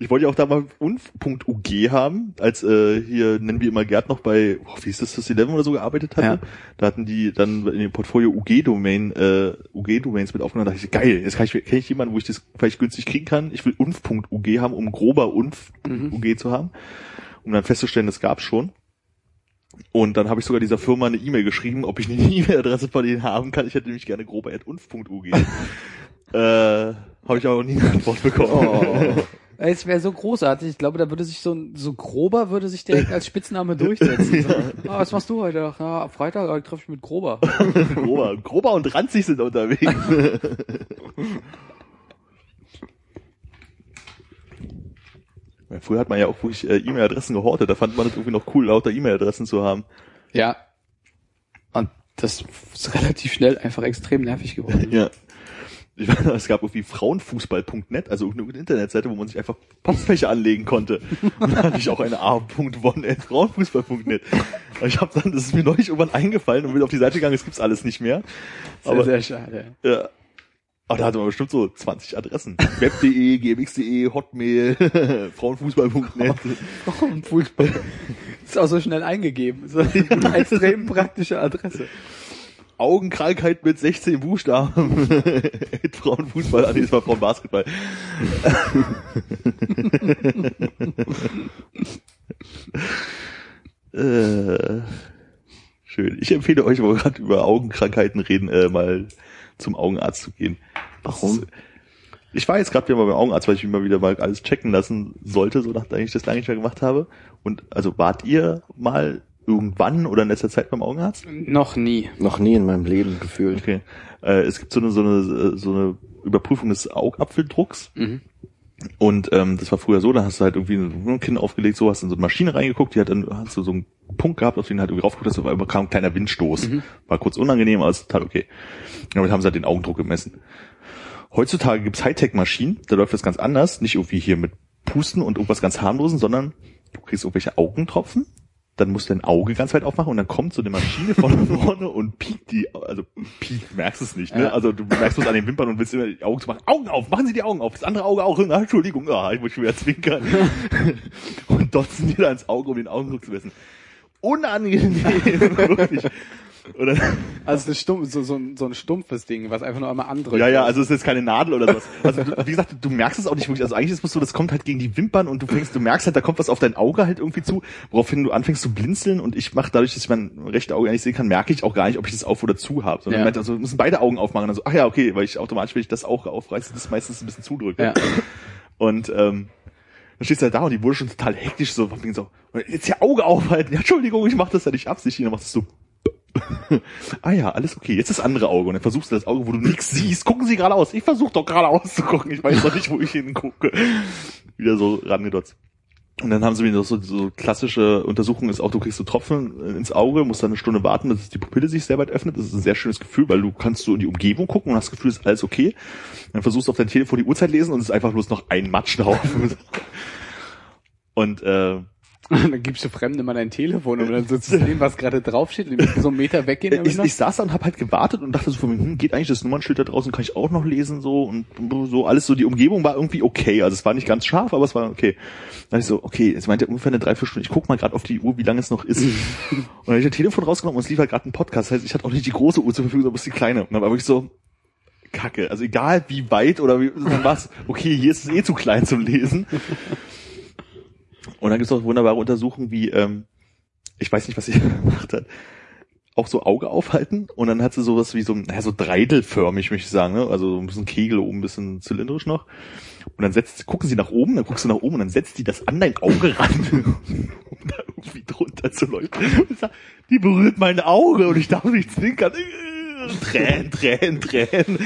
B: Ich wollte ja auch da mal unf.ug haben, als äh, hier nennen wir immer Gerd noch bei, oh, wie ist das, das 11 oder so gearbeitet hatte.
D: Ja.
B: Da hatten die dann in dem Portfolio UG-Domain, äh, UG-Domains mit aufgenommen. Da dachte ich, geil, jetzt kann ich, kenne ich jemanden, wo ich das vielleicht günstig kriegen kann. Ich will unf.ug haben, um grober unf.ug zu haben. Um dann festzustellen, das gab's schon. Und dann habe ich sogar dieser Firma eine E-Mail geschrieben, ob ich eine <laughs> E-Mail-Adresse von denen haben kann. Ich hätte nämlich gerne grober.unf.ug. <laughs> äh, habe ich aber nie eine Antwort bekommen.
C: Oh.
D: Es wäre so großartig. Ich glaube, da würde sich so ein so grober würde sich direkt als Spitzname durchsetzen. So, <laughs> ah, was machst du heute? Ab Freitag äh, treffe ich mit Grober. <laughs>
B: grober, grober und ranzig sind unterwegs. <laughs> Ja, Früher hat man ja auch wirklich äh, E-Mail-Adressen gehortet. Da fand man es irgendwie noch cool, lauter E-Mail-Adressen zu haben.
D: Ja. Und das ist relativ schnell einfach extrem nervig geworden.
B: Ja. Ich weiß noch, es gab irgendwie frauenfußball.net, also irgendeine Internetseite, wo man sich einfach Postfächer anlegen konnte. Und da hatte ich auch eine a.one.frauenfußball.net. Aber ich habe dann, das ist mir neulich irgendwann eingefallen und bin auf die Seite gegangen, es gibt's alles nicht mehr.
D: Sehr,
B: Aber
D: sehr schade.
B: Ja. Aber da hatte man bestimmt so 20 Adressen. <laughs> Web.de, gmx.de, Hotmail, <laughs> Frauenfußball.net.
D: Fußball. Ist auch so schnell eingegeben. So <laughs> eine extrem praktische Adresse.
B: Augenkrankheit mit 16 Buchstaben. <laughs> Frauenfußball, ah, nee, das war Frauenbasketball. <laughs> äh, schön. Ich empfehle euch, wo wir gerade über Augenkrankheiten reden, äh, mal zum Augenarzt zu gehen.
C: Warum?
B: Ist- Ich war jetzt gerade wieder mal beim Augenarzt, weil ich mich mal wieder mal alles checken lassen sollte, so nachdem ich das lange nicht mehr gemacht habe. Und also wart ihr mal irgendwann oder in letzter Zeit beim Augenarzt?
D: Noch nie.
C: Noch nie in meinem Leben gefühlt.
B: Okay. Äh, es gibt so eine, so eine, so eine Überprüfung des Augapfeldrucks.
D: Mhm.
B: Und ähm, das war früher so, da hast du halt irgendwie ein Kind aufgelegt, so hast in so eine Maschine reingeguckt, die hat dann hast du so einen Punkt gehabt, auf den du halt irgendwie raufgeguckt hast, aber kam ein kleiner Windstoß. War kurz unangenehm, aber ist total okay. Damit haben sie halt den Augendruck gemessen. Heutzutage gibt's Hightech-Maschinen, da läuft das ganz anders, nicht irgendwie hier mit Pusten und irgendwas ganz harmlosen, sondern du kriegst irgendwelche Augentropfen, dann musst du dein Auge ganz weit aufmachen und dann kommt so eine Maschine von <laughs> vorne und piekt die, also piekt, merkst es nicht, ne?
D: Ja.
B: Also du merkst es an den Wimpern und willst immer die Augen zu machen. Augen auf, machen Sie die Augen auf, das andere Auge auch. Ah, Entschuldigung, ah, ich muss schon wieder zwinkern. <laughs> und dotzen dir da ins Auge, um den Augendruck zu messen. Unangenehm, <laughs> wirklich. Oder, <laughs>
D: Also Stumpf, so, so, ein- so ein stumpfes Ding, was einfach nur einmal andrückt.
B: ja, ja, also es ist jetzt keine Nadel oder sowas. Also wie gesagt, du merkst es auch nicht wirklich. Also eigentlich ist es so, das kommt halt gegen die Wimpern und du fängst, du merkst halt, da kommt was auf dein Auge halt irgendwie zu, woraufhin du anfängst zu blinzeln und ich mache dadurch, dass ich mein rechtes Auge nicht sehen kann, merke ich auch gar nicht, ob ich das auf oder zu habe. Sondern
D: Ja.
B: meint, also müssen beide Augen aufmachen. Also, ach ja, okay, weil ich automatisch, wenn ich das Auge aufreiße, das meistens ein bisschen zudrücke.
D: Ja.
B: Und ähm, dann stehst du halt da und die wurde schon total hektisch so, von wegen so, jetzt hier Auge aufhalten. Ja, Entschuldigung, ich mach das ja nicht absichtlich. Und dann machst du so, <laughs> ah ja, alles okay, jetzt das andere Auge. Und dann versuchst du das Auge, wo du nichts siehst. Gucken Sie geradeaus. Ich versuche doch geradeaus zu gucken. Ich weiß doch nicht, wo ich hingucke. <laughs> Wieder so rangedotzt. Und dann haben sie mir so, so klassische Untersuchung ist auch, du kriegst so Tropfen ins Auge, musst dann eine Stunde warten, bis die Pupille sich sehr weit öffnet. Das ist ein sehr schönes Gefühl, weil du kannst so in die Umgebung gucken und hast das Gefühl, es ist alles okay. Dann versuchst du auf dein Telefon die Uhrzeit lesen und es ist einfach bloß noch ein Matsch drauf. <laughs> Und äh, <laughs>
D: dann gibst du Fremde mal dein Telefon, um dann so zu sehen, was gerade draufsteht. Müssen so einen Meter weggehen.
B: ich, ich saß da und habe halt gewartet und dachte so, von mir, hm, geht eigentlich das Nummernschild da draußen, kann ich auch noch lesen so und so alles so die Umgebung war irgendwie okay, also es war nicht ganz scharf, aber es war okay. Dann dachte ich so, okay, jetzt meint er ungefähr eine Dreiviertelstunde, ich guck mal gerade auf die Uhr, wie lange es noch ist. <laughs> und dann habe ich das Telefon rausgenommen und es lief halt gerade ein Podcast, das heißt, ich hatte auch nicht die große Uhr zur Verfügung, sondern bloß die kleine. Und dann war wirklich so, Kacke, also egal wie weit oder wie was, okay, hier ist es eh zu klein zum Lesen. Und dann gibt es auch wunderbare Untersuchungen wie, ähm, ich weiß nicht, was sie <laughs> gemacht hat, auch so Auge aufhalten und dann hat sie sowas wie so, naja, so dreidelförmig, möchte ich sagen, ne? also so ein bisschen Kegel oben, ein bisschen zylindrisch noch. Und dann setzt, gucken sie nach oben, dann guckst du nach oben und dann setzt die das an dein Auge ran, <laughs> um da irgendwie drunter zu leuchten. Sagt, die berührt mein Auge und ich darf nicht zwinkern. Tränen, Tränen, Tränen.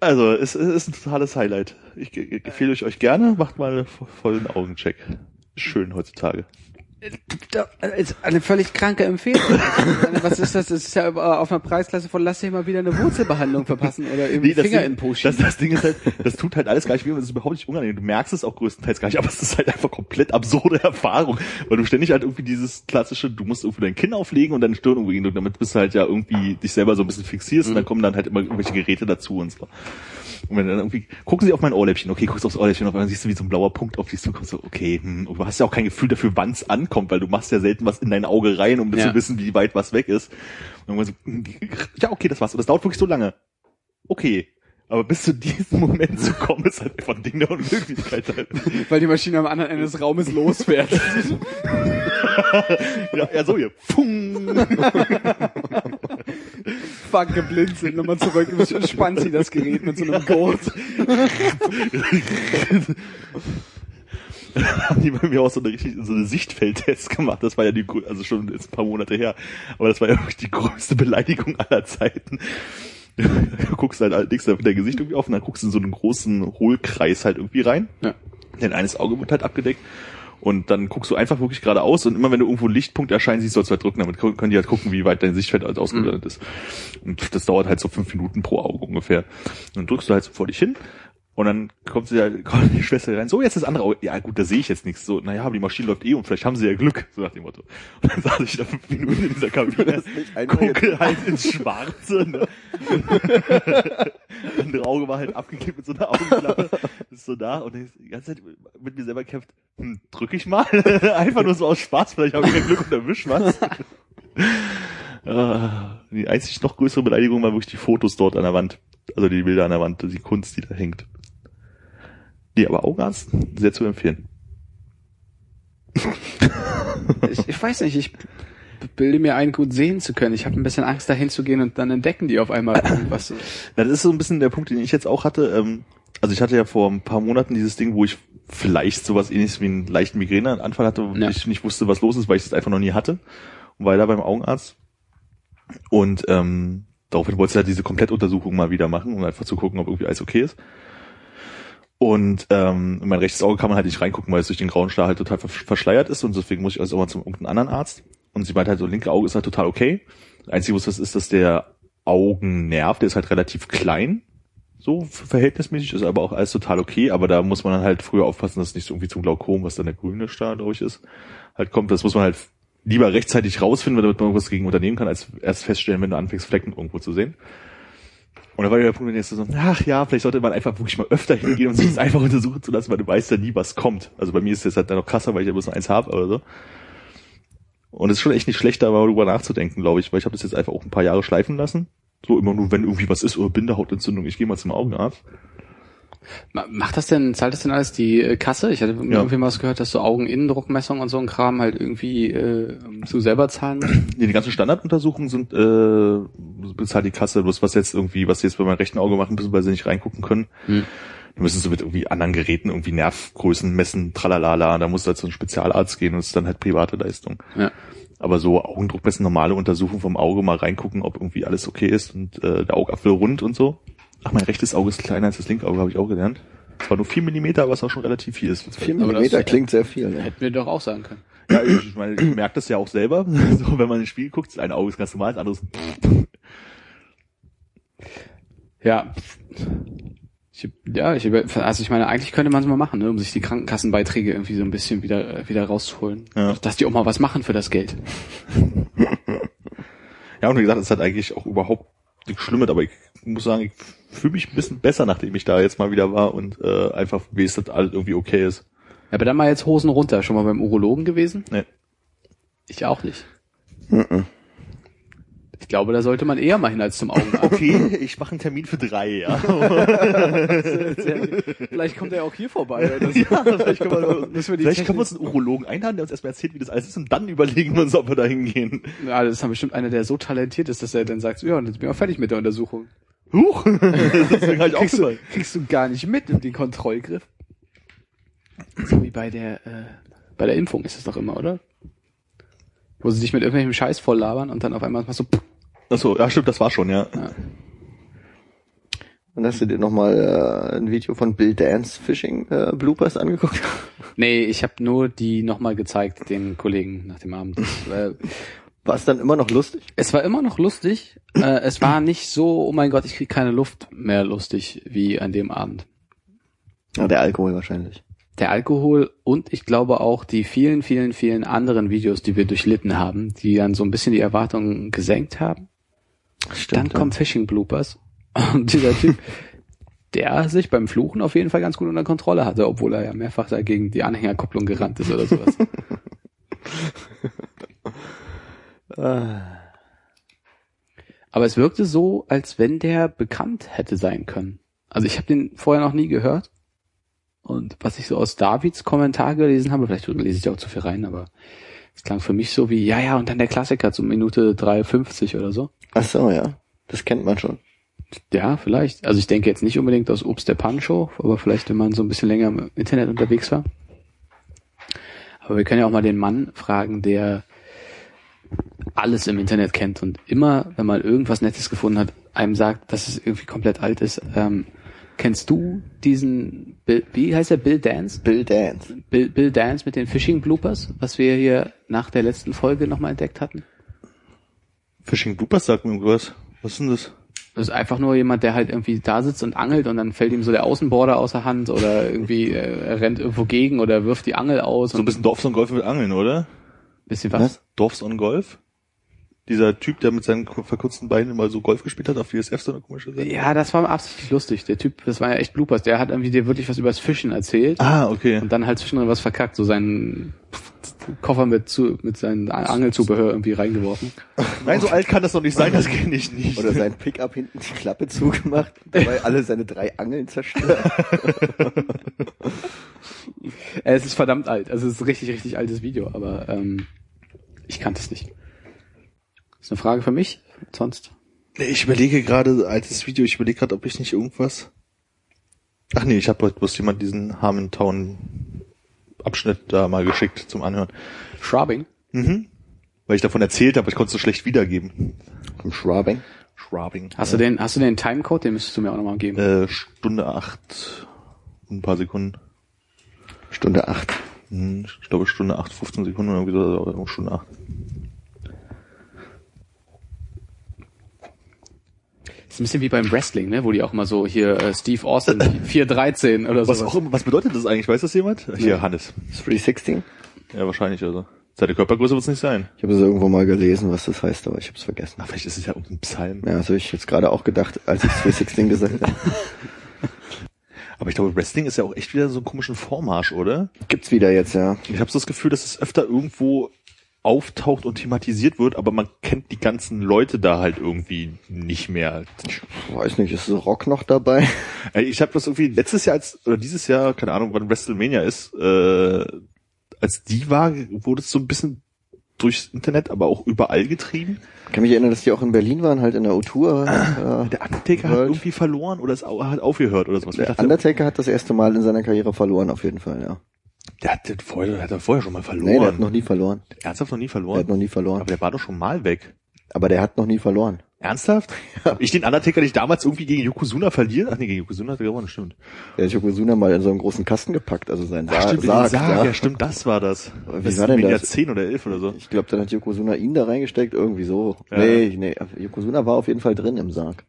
B: Also, es, es ist ein totales Highlight. Ich ge- empfehle euch gerne, macht mal einen vo- vollen Augencheck. Schön heutzutage.
D: Da- ist eine völlig kranke Empfehlung. <laughs> Was ist das? Das ist ja auf einer Preisklasse von lass dir mal wieder eine Wurzelbehandlung verpassen oder irgendwie
B: das
D: Finger
B: Ding,
D: in Po
B: das, das Ding ist halt, das tut halt alles gleich weh, und es ist überhaupt nicht unangenehm. Du merkst es auch größtenteils gar nicht, aber es ist halt einfach komplett absurde Erfahrung, weil du ständig halt irgendwie dieses klassische, du musst irgendwie dein Kinn auflegen und deine Stirn irgendwie drücken, damit bist du halt ja irgendwie dich selber so ein bisschen fixierst und dann kommen dann halt immer irgendwelche Geräte dazu und so. Und wenn dann irgendwie, gucken sie auf mein Ohrläppchen, okay, guckst aufs Ohrläppchen, auf einmal siehst du wie so ein blauer Punkt auf dich zu, kommst so, okay, hm, und du hast ja auch kein Gefühl dafür, wann es ankommt, weil du machst ja selten was in dein Auge rein, um
D: Ja.
B: zu wissen, wie weit was weg ist. Und irgendwann so, hm, ja, okay, das war's. Und das dauert wirklich so lange. Okay. Aber bis zu diesem Moment zu kommen, ist halt einfach ein Ding der Unmöglichkeit. Halt. <laughs>
D: Weil die Maschine am anderen Ende des Raumes losfährt. <laughs> <laughs>
B: ja, ja, so hier. Pfung.
D: Fuck, geblinzelt. Nochmal zurück. Spannt sie das Gerät mit so einem Gurt.
B: haben die bei mir auch so eine richtig so eine Sichtfeldtest gemacht. Das war ja die, also schon jetzt ein paar Monate her. Aber das war ja wirklich die größte Beleidigung aller Zeiten. Du guckst halt da mit dein Gesicht irgendwie auf und dann guckst du in so einen großen Hohlkreis halt irgendwie rein.
D: Ja.
B: Dein eines Auge wird halt abgedeckt. Und dann guckst du einfach wirklich geradeaus und immer wenn du irgendwo einen Lichtpunkt erscheinen siehst, sollst du halt drücken, damit können die halt gucken, wie weit dein Sichtfeld halt ausgeblendet ist. Und das dauert halt so fünf Minuten pro Auge ungefähr. Und dann drückst du halt so vor dich hin und dann kommt sie halt, <laughs> kommt die Schwester rein, so jetzt das andere Auge. Ja gut, da sehe ich jetzt nichts. So, naja, aber die Maschine läuft eh und vielleicht haben sie ja Glück, so nach dem Motto. Und dann saß ich da fünf Minuten in dieser Kabine, gucke halt ins Schwarze, ne? <laughs> andere Auge war halt abgeklebt mit so einer Augenklappe. Ist so da und ich die ganze Zeit mit mir selber kämpft, hm, drück ich mal. <laughs> Einfach nur so aus Spaß, vielleicht habe ich ja Glück und erwisch was. Ah, die einzig noch größere Beleidigung war wirklich die Fotos dort an der Wand. Also die Bilder an der Wand, die Kunst, die da hängt. Nee, aber Augenarzt, sehr zu empfehlen. <laughs>
D: Ich, ich weiß nicht, ich, bilde mir ein, gut sehen zu können. Ich habe ein bisschen Angst, dahin zu gehen und dann entdecken die auf einmal irgendwas. <clears throat>
B: Das ist so ein bisschen der Punkt, den ich jetzt auch hatte. Ähm, also ich hatte ja vor ein paar Monaten dieses Ding, wo ich vielleicht sowas ähnliches wie einen leichten Migräneanfall hatte und
D: Ja.
B: ich nicht wusste, was los ist, weil ich es einfach noch nie hatte. Und war da beim Augenarzt. Und ähm, daraufhin wollte ich halt diese Komplettuntersuchung mal wieder machen, um einfach zu gucken, ob irgendwie alles okay ist. Und ähm, in mein rechtes Auge kann man halt nicht reingucken, weil es durch den grauen Star halt total ver verschleiert ist und deswegen muss ich also mal zum irgendeinen anderen Arzt. Und sie meint halt so, linke Auge ist halt total okay. Das Einzige, was das ist, dass der Augennerv, der ist halt relativ klein, so verhältnismäßig, ist aber auch alles total okay, aber da muss man halt früher aufpassen, dass es nicht so irgendwie zum Glaukom, was dann der grüne Star, glaube ich, ist, halt kommt. Das muss man halt lieber rechtzeitig rausfinden, damit man irgendwas gegen unternehmen kann, als erst feststellen, wenn du anfängst, Flecken irgendwo zu sehen. Und da war der Punkt, wenn jetzt so, ach ja, vielleicht sollte man einfach wirklich mal öfter hingehen und sich das einfach untersuchen zu lassen, weil du weißt ja nie, was kommt. Also bei mir ist das halt dann noch krasser, weil ich ja bloß noch eins habe oder so. Und es ist schon echt nicht schlecht, darüber nachzudenken, glaube ich, weil ich habe das jetzt einfach auch ein paar Jahre schleifen lassen. So immer nur, wenn irgendwie was ist oder Bindehautentzündung, ich gehe mal zum Augenarzt.
D: Ma- Macht das denn, zahlt das denn alles die äh, Kasse? Ich hatte irgendwie mal was gehört, dass so Augeninnendruckmessung und so ein Kram halt irgendwie äh, du selber zahlen musst.
B: Nee, die ganzen Standarduntersuchungen sind äh, bezahlt die Kasse, bloß was jetzt irgendwie, was sie jetzt bei meinem rechten Auge machen müssen, weil sie nicht reingucken können.
D: Hm.
B: Die müssen so mit irgendwie anderen Geräten irgendwie Nervgrößen messen, tralalala, da muss halt so ein Spezialarzt gehen und es ist dann halt private Leistung.
D: Ja.
B: Aber so Augendruck messen, normale Untersuchung vom Auge, mal reingucken, ob irgendwie alles okay ist und äh, der Augapfel rund und so. Ach, mein rechtes Auge ist kleiner als das linke Auge, habe ich auch gelernt. Zwar nur vier Millimeter, was auch schon relativ viel ist.
C: Vier
D: Aber
C: Millimeter klingt sehr viel. Ne?
D: Hätten wir doch auch sagen können.
B: Ja, ich, ich meine, ich merke das ja auch selber. <laughs> So, wenn man ins Spiel guckt, eine Auge ist ganz normal, das andere ist
D: Ja. Ich, ja, ich, über- also ich meine, eigentlich könnte man es mal machen, ne, um sich die Krankenkassenbeiträge irgendwie so ein bisschen wieder, äh, wieder rauszuholen.
B: Ja.
D: Dass die auch mal was machen für das Geld. <laughs>
B: Ja, und wie gesagt, es hat eigentlich auch überhaupt nichts Schlimmes, aber ich muss sagen, ich fühle mich ein bisschen besser, nachdem ich da jetzt mal wieder war und äh, einfach, wie es das alles irgendwie okay ist.
D: Ja, aber dann mal jetzt Hosen runter. Schon mal beim Urologen gewesen?
B: Nee.
D: Ich auch nicht. Ich glaube, da sollte man eher mal hin als zum Augenarzt. <laughs>
B: Okay, ich mache einen Termin für drei, ja. <laughs>
D: Vielleicht kommt er auch hier vorbei. Oder so. vielleicht können wir, müssen wir die
B: Vielleicht können wir uns einen Urologen einladen, der uns erstmal erzählt, wie das alles ist und dann überlegen wir uns, ob wir da hingehen.
D: Ja, das ist dann bestimmt einer, der so talentiert ist, dass er dann sagt, ja, und jetzt bin ich auch fertig mit der Untersuchung.
B: Huch, <laughs> habe ich auch
D: Kriegst du, kriegst du gar nicht mit, den Kontrollgriff. So wie bei der, äh, bei der Impfung ist es doch immer, oder? Wo sie dich mit irgendwelchem Scheiß voll labern und dann auf einmal machst du, pff,
B: Achso, ja stimmt, das war schon, ja.
C: Und hast du dir nochmal äh, ein Video von Bill Dance Fishing äh, Bloopers angeguckt?
D: nee, ich habe nur die nochmal gezeigt, den Kollegen nach dem Abend. <laughs> Das, äh,
C: War es dann immer noch lustig?
D: es war immer noch lustig, äh, es war nicht so, oh mein Gott, ich krieg keine Luft mehr lustig wie an dem Abend.
C: Ja, der Alkohol wahrscheinlich.
D: der Alkohol und ich glaube auch die vielen, vielen, vielen anderen Videos, die wir durchlitten haben, die dann so ein bisschen die Erwartungen gesenkt haben.
C: Stimmt.
D: dann kommen Fishing Bloopers und dieser Typ, <laughs> der sich beim Fluchen auf jeden Fall ganz gut unter Kontrolle hatte, obwohl er ja mehrfach dagegen die Anhängerkupplung gerannt ist oder sowas. <laughs>
C: Ah,
D: Aber es wirkte so, als wenn der bekannt hätte sein können. Also ich habe den vorher noch nie gehört. Und was ich so aus Davids Kommentar gelesen habe, vielleicht lese ich da auch zu viel rein, aber es klang für mich so wie, ja, ja, und dann der Klassiker zu Minute 3,50 oder so.
C: Ach so, ja. Das kennt man schon.
D: Ja, vielleicht. Also ich denke jetzt nicht unbedingt aus Obst der Pancho, aber vielleicht, wenn man so ein bisschen länger im Internet unterwegs war. Aber wir können ja auch mal den Mann fragen, der alles im Internet kennt und immer, wenn man irgendwas Nettes gefunden hat, einem sagt, dass es irgendwie komplett alt ist. Ähm, kennst du diesen, Bill, wie heißt der, Bill Dance?
C: Bill Dance.
D: Bill, Bill Dance mit den Fishing Bloopers, was wir hier nach der letzten Folge nochmal entdeckt hatten?
B: Fishing Bloopers sagt mir irgendwas. Was ist denn das?
D: Das ist einfach nur jemand, der halt irgendwie da sitzt und angelt und dann fällt ihm so der Außenborder aus der Hand oder irgendwie äh, er rennt irgendwo gegen oder wirft die Angel aus
B: So ein bisschen Dorfs on Golf mit Angeln, oder?
D: Bisschen was.
C: Was?
B: Dorfs on Golf? Dieser Typ, der mit seinen verkürzten Beinen immer so Golf gespielt hat auf DSF, so eine komische Sache.
D: Ja, das war absichtlich lustig. Der Typ, das war ja echt Bloopers. Der hat irgendwie dir wirklich was übers Fischen erzählt
B: Ah, okay.
D: und dann halt zwischendrin was verkackt, so seinen Koffer mit zu, mit seinem Angelzubehör irgendwie reingeworfen.
B: Nein, so alt kann das doch nicht sein, das kenne ich nicht.
C: Oder sein Pickup hinten die Klappe zugemacht, dabei alle seine drei Angeln zerstört. <laughs>
D: Es ist verdammt alt. Also es ist ein richtig, richtig altes Video, aber ähm, ich kannte es nicht. Ist eine Frage für mich? Sonst?
B: Nee, Ich überlege gerade, altes Video, ich überlege gerade, ob ich nicht irgendwas. Ach nee, ich habe heute bloß jemand diesen Harmontown Abschnitt da mal geschickt zum Anhören.
D: Schwabing?
B: Mhm. Weil ich davon erzählt habe, ich konnte es so schlecht wiedergeben.
C: Vom Schwabing.
B: Schwabing.
D: Hast du den, hast du den Timecode? Den müsstest du mir auch nochmal geben.
B: Äh, Stunde acht und ein paar Sekunden.
C: Stunde acht.
B: Hm, Ich glaube Stunde acht, 15 Sekunden oder irgendwie so, oder Stunde acht.
D: ist ein bisschen wie beim Wrestling, ne? Wo die auch mal so hier äh, Steve Austin <laughs> 413 oder
B: Was
D: so.
B: auch immer, was bedeutet das eigentlich? Weiß das jemand? Hier, Hannes.
C: 316?
B: Ja, wahrscheinlich also. Seine Körpergröße wird es nicht sein.
C: Ich habe es irgendwo mal gelesen, was das heißt, aber ich habe es vergessen.
B: Ach, vielleicht ist es ja irgendein Psalm.
C: Ja, das habe ich jetzt gerade auch gedacht, als ich 316 gesagt <laughs> habe. <laughs>
B: Aber ich glaube, Wrestling ist ja auch echt wieder so einen komischen Vormarsch, oder?
C: Gibt's wieder jetzt, ja.
B: Ich habe so das Gefühl, dass es öfter irgendwo auftaucht und thematisiert wird, aber man kennt die ganzen Leute da halt irgendwie nicht mehr.
C: Ich weiß nicht, ist Rock noch dabei?
B: Ey, <laughs> Ich habe das irgendwie letztes Jahr als oder dieses Jahr, keine Ahnung, wann WrestleMania ist, äh, als die war, wurde es so ein bisschen durchs Internet, aber auch überall getrieben.
C: Ich kann mich erinnern, dass die auch in Berlin waren, halt in der U-Tour. Äh,
B: Der Undertaker hat
C: World.
B: irgendwie verloren oder es au- hat aufgehört oder sowas.
C: Der
B: dachte,
C: Undertaker hat das erste Mal in seiner Karriere verloren, auf jeden Fall, ja.
B: der hat, der vorher, der hat er vorher schon mal verloren.
C: Nee, der hat noch nie verloren.
B: Ernsthaft noch nie
C: Der
B: verloren?
C: hat noch nie verloren.
B: aber der war doch schon mal weg.
C: Aber der hat noch nie verloren.
B: Ernsthaft? Hab ich den Undertaker nicht damals irgendwie gegen Yokozuna verlieren? Ach nee, gegen Yokozuna hat er gewonnen, stimmt.
C: Der hat Yokozuna mal in so einen großen Kasten gepackt, also sein
B: Ach,
C: Sa
B: stimmt,
C: Sarg.
B: Sarg,
C: ja.
B: ja. stimmt, das war das.
C: Wie
B: das
C: war denn das?
B: 10 oder 11 oder so.
C: Ich glaube, dann hat Yokozuna ihn da reingesteckt, irgendwie so.
B: Ja.
C: Nee, nee, Yokozuna war auf jeden Fall drin im Sarg.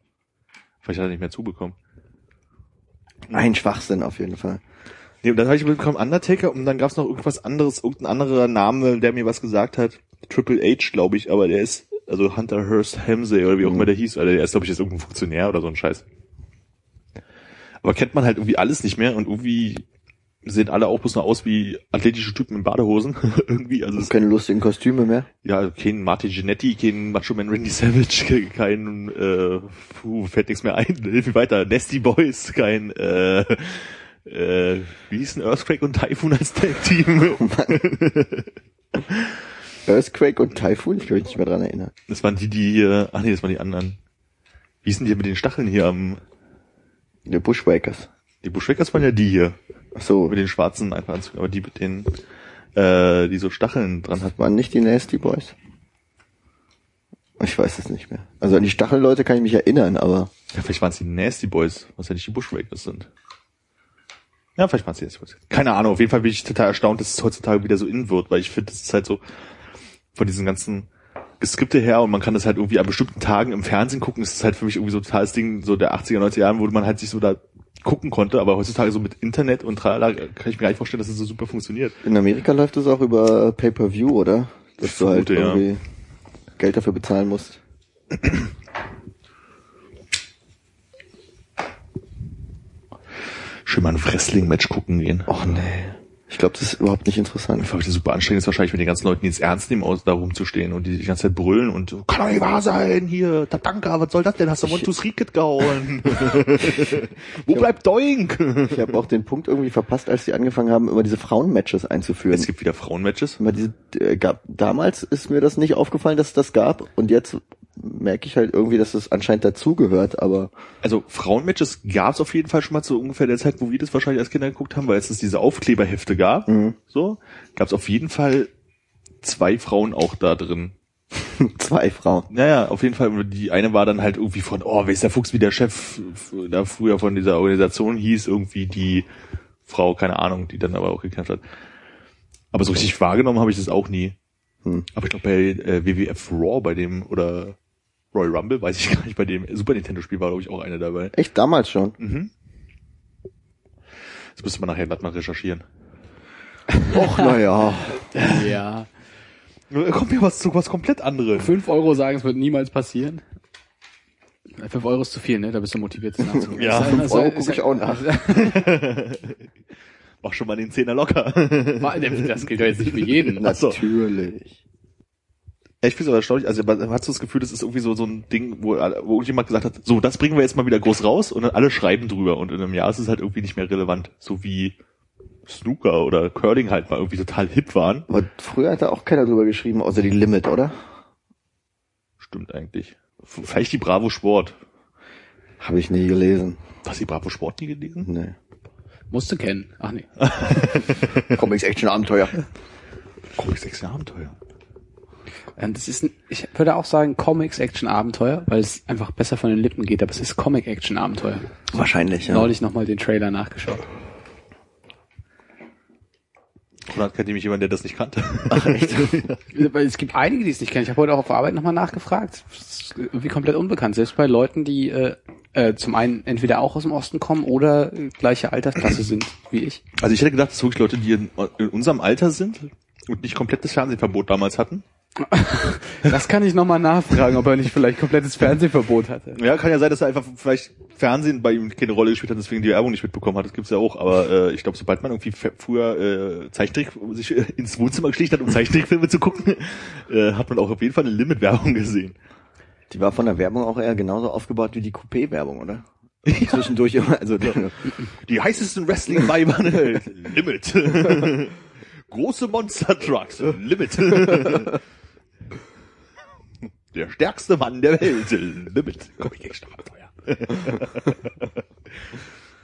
B: Vielleicht hat er nicht mehr zubekommen.
C: Ein Schwachsinn auf jeden Fall.
B: Nee, und dann habe ich mitbekommen Undertaker und dann gab's noch irgendwas anderes, irgendein anderer Name, der mir was gesagt hat. Triple H, glaube ich, aber der ist, also Hunter Hearst Helmsley oder wie auch
C: Mhm.
B: immer der hieß, oder der ist, glaube ich, jetzt irgendein Funktionär oder so ein Scheiß. Aber kennt man halt irgendwie alles nicht mehr und irgendwie sehen alle auch bloß noch aus wie athletische Typen in Badehosen. <laughs> irgendwie, also
C: Keine lustigen Kostüme mehr.
B: ja, kein Martin Genetti, kein Macho Man Randy Savage, <laughs> kein, äh, puh, fällt nichts mehr ein, <laughs> hilf mir weiter, Nasty Boys, kein, äh, äh, wie hießen Earthquake und Typhoon als Tag-Team?
C: Earthquake und Typhoon, ich kann mich nicht mehr dran erinnern.
B: Das waren die, die hier, ach nee, das waren die anderen. Wie hießen die mit den Stacheln hier am,
C: Die Bushwakers.
B: die Bushwackers waren ja die hier,
C: Ach so,
B: mit den schwarzen Einfachranzügen, aber die mit den, äh, die so Stacheln dran hatten.
C: waren nicht die Nasty Boys? Ich weiß es nicht mehr. Also an die Stachelleute kann ich mich erinnern, aber
B: Ja, vielleicht waren es die Nasty Boys, was ja nicht die Bushwackers sind. Ja, vielleicht waren es die Nasty Boys. Keine Ahnung, auf jeden Fall bin ich total erstaunt, dass es heutzutage wieder so in wird, weil ich finde, es ist halt so von diesen ganzen Skripte her und man kann das halt irgendwie an bestimmten Tagen im Fernsehen gucken. Das ist halt für mich irgendwie so total das Ding so der 80er, 90er Jahren, wo man halt sich so da gucken konnte, aber heutzutage so mit Internet und tralala kann ich mir gar nicht vorstellen, dass es so super funktioniert.
C: in Amerika läuft es auch über Pay-Per-View, oder? Dass du halt
B: ja.
C: irgendwie Geld dafür bezahlen musst.
B: Schön mal ein Wrestling-Match gucken gehen.
C: Och nee. Ich glaube, das ist überhaupt nicht interessant.
B: Ich das super anstrengend ist wahrscheinlich mit den ganzen Leuten, die jetzt ernst nehmen, aus da rumzustehen und die die ganze Zeit brüllen und kann doch nicht wahr sein, hier, Tatanka, was soll das denn? Hast du three Kit gehauen? Wo bleibt Doink?
C: Ich habe auch den Punkt irgendwie verpasst, als sie angefangen haben, immer diese Frauenmatches einzuführen.
B: Es gibt wieder Frauenmatches.
C: Immer diese, äh, gab, damals ist mir das nicht aufgefallen, dass es das gab und jetzt merke ich halt irgendwie, dass das anscheinend dazugehört, aber
B: Also Frauenmatches gab es auf jeden Fall schon mal zu ungefähr der Zeit, wo wir das wahrscheinlich als Kinder geguckt haben, weil es diese Aufkleberhefte gab.
C: Mhm.
B: So gab es auf jeden Fall zwei Frauen auch da drin. <laughs>
C: zwei Frauen.
B: Naja, auf jeden Fall. Die eine war dann halt irgendwie von, oh, wer ist der Fuchs, wie der Chef da früher von dieser Organisation hieß, irgendwie die Frau, keine Ahnung, die dann aber auch gekämpft hat. Aber so richtig wahrgenommen habe ich das auch nie.
C: Hm.
B: Aber ich glaube bei äh, WWF Raw, bei dem, oder Royal Rumble, weiß ich <laughs> gar nicht, bei dem Super Nintendo Spiel war, glaube ich, auch eine dabei.
C: Echt damals schon.
B: Mhm. Das müsste man nachher glatt mal recherchieren.
C: Och, naja.
D: Ja. <laughs>
B: Da kommt mir was zu, was komplett anderes.
D: Fünf Euro sagen, es wird niemals passieren. Äh, Fünf Euro ist zu viel, ne? Da bist du motiviert, das nachzugucken.
B: Ja,
C: fünf Euro gucke ich auch nach. <laughs>
B: Mach schon mal den Zehner locker.
D: Das gilt doch jetzt nicht für jeden.
C: Natürlich.
B: Ja, ich finde es aber erstaunlich, also man hat so das Gefühl, das ist irgendwie so, so ein Ding, wo, wo irgendjemand gesagt hat, so, das bringen wir jetzt mal wieder groß raus und dann alle schreiben drüber und in einem Jahr ist es halt irgendwie nicht mehr relevant. So wie Snooker oder Curling halt mal irgendwie total hip waren.
C: Aber früher hat da auch keiner drüber geschrieben, außer die Limit, oder?
B: Stimmt eigentlich. Vielleicht die Bravo Sport.
C: Habe ich nie gelesen.
B: Hast du die Bravo Sport nie gelesen?
C: Nee.
D: Musst du kennen. Ach nee. <laughs>
C: Comics Action Abenteuer.
B: Comics sechs Abenteuer.
D: Ähm, Das ist, ein, ich würde auch sagen Comics Action Abenteuer, weil es einfach besser von den Lippen geht, aber es ist Comic Action Abenteuer.
C: Wahrscheinlich, ja.
D: Neulich nochmal den Trailer nachgeschaut.
B: Konrad kennt nämlich jemand, der das nicht kannte. <laughs>
D: Weil es gibt einige, die es nicht kennen. Ich habe heute auch auf Arbeit nochmal nachgefragt. Das ist irgendwie komplett unbekannt. Selbst bei Leuten, die äh, äh, zum einen entweder auch aus dem Osten kommen oder gleiche Altersklasse sind wie ich.
B: Also ich hätte gedacht, dass wirklich Leute, die in, in unserem Alter sind und nicht komplettes Fernsehverbot damals hatten.
D: Das kann ich nochmal nachfragen, ob er nicht vielleicht komplettes Fernsehverbot hatte.
B: Ja, kann ja sein, dass er einfach vielleicht Fernsehen bei ihm keine Rolle gespielt hat, deswegen die Werbung nicht mitbekommen hat. Das gibt's ja auch. Aber äh, ich glaube, sobald man irgendwie früher äh, Zeichentrick sich äh, ins Wohnzimmer geschlichen hat, um Zeichentrickfilme zu gucken, <laughs> äh, hat man auch auf jeden Fall eine Limit-Werbung gesehen.
C: Die war von der Werbung auch eher genauso aufgebaut wie die Coupé-Werbung, oder? <laughs> Zwischendurch immer, also die,
B: Die heißesten Wrestling-Weiber, <laughs> Limit. Große Monster-Trucks, Limit. Der stärkste Mann der Welt, Limit. <laughs> <laughs> Komm, ich. <laughs>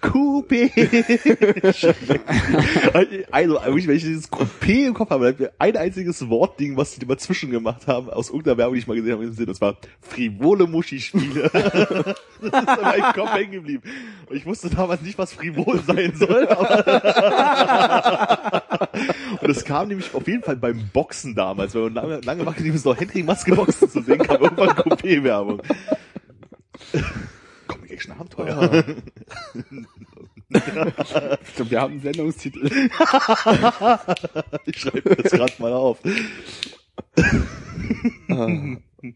B: Coupé. <laughs> also, wenn ich dieses Coupé im Kopf habe, bleibt mir ein einziges Wortding, was die immer zwischen gemacht haben, aus irgendeiner Werbung, die ich mal gesehen habe, im Sinn, und zwar frivole Muschi-Spiele. <laughs> das ist in meinem Kopf hängen geblieben. Und ich wusste damals nicht, was frivol sein soll, aber <laughs> und es kam nämlich auf jeden Fall beim Boxen damals, weil man lange, lange machte, die so Henry Maske Boxen zu sehen, kam irgendwann Coupé-Werbung. Comic Action Abenteuer. <laughs>
D: Ich glaube, wir haben einen Sendungstitel.
B: Ich schreibe das gerade mal auf.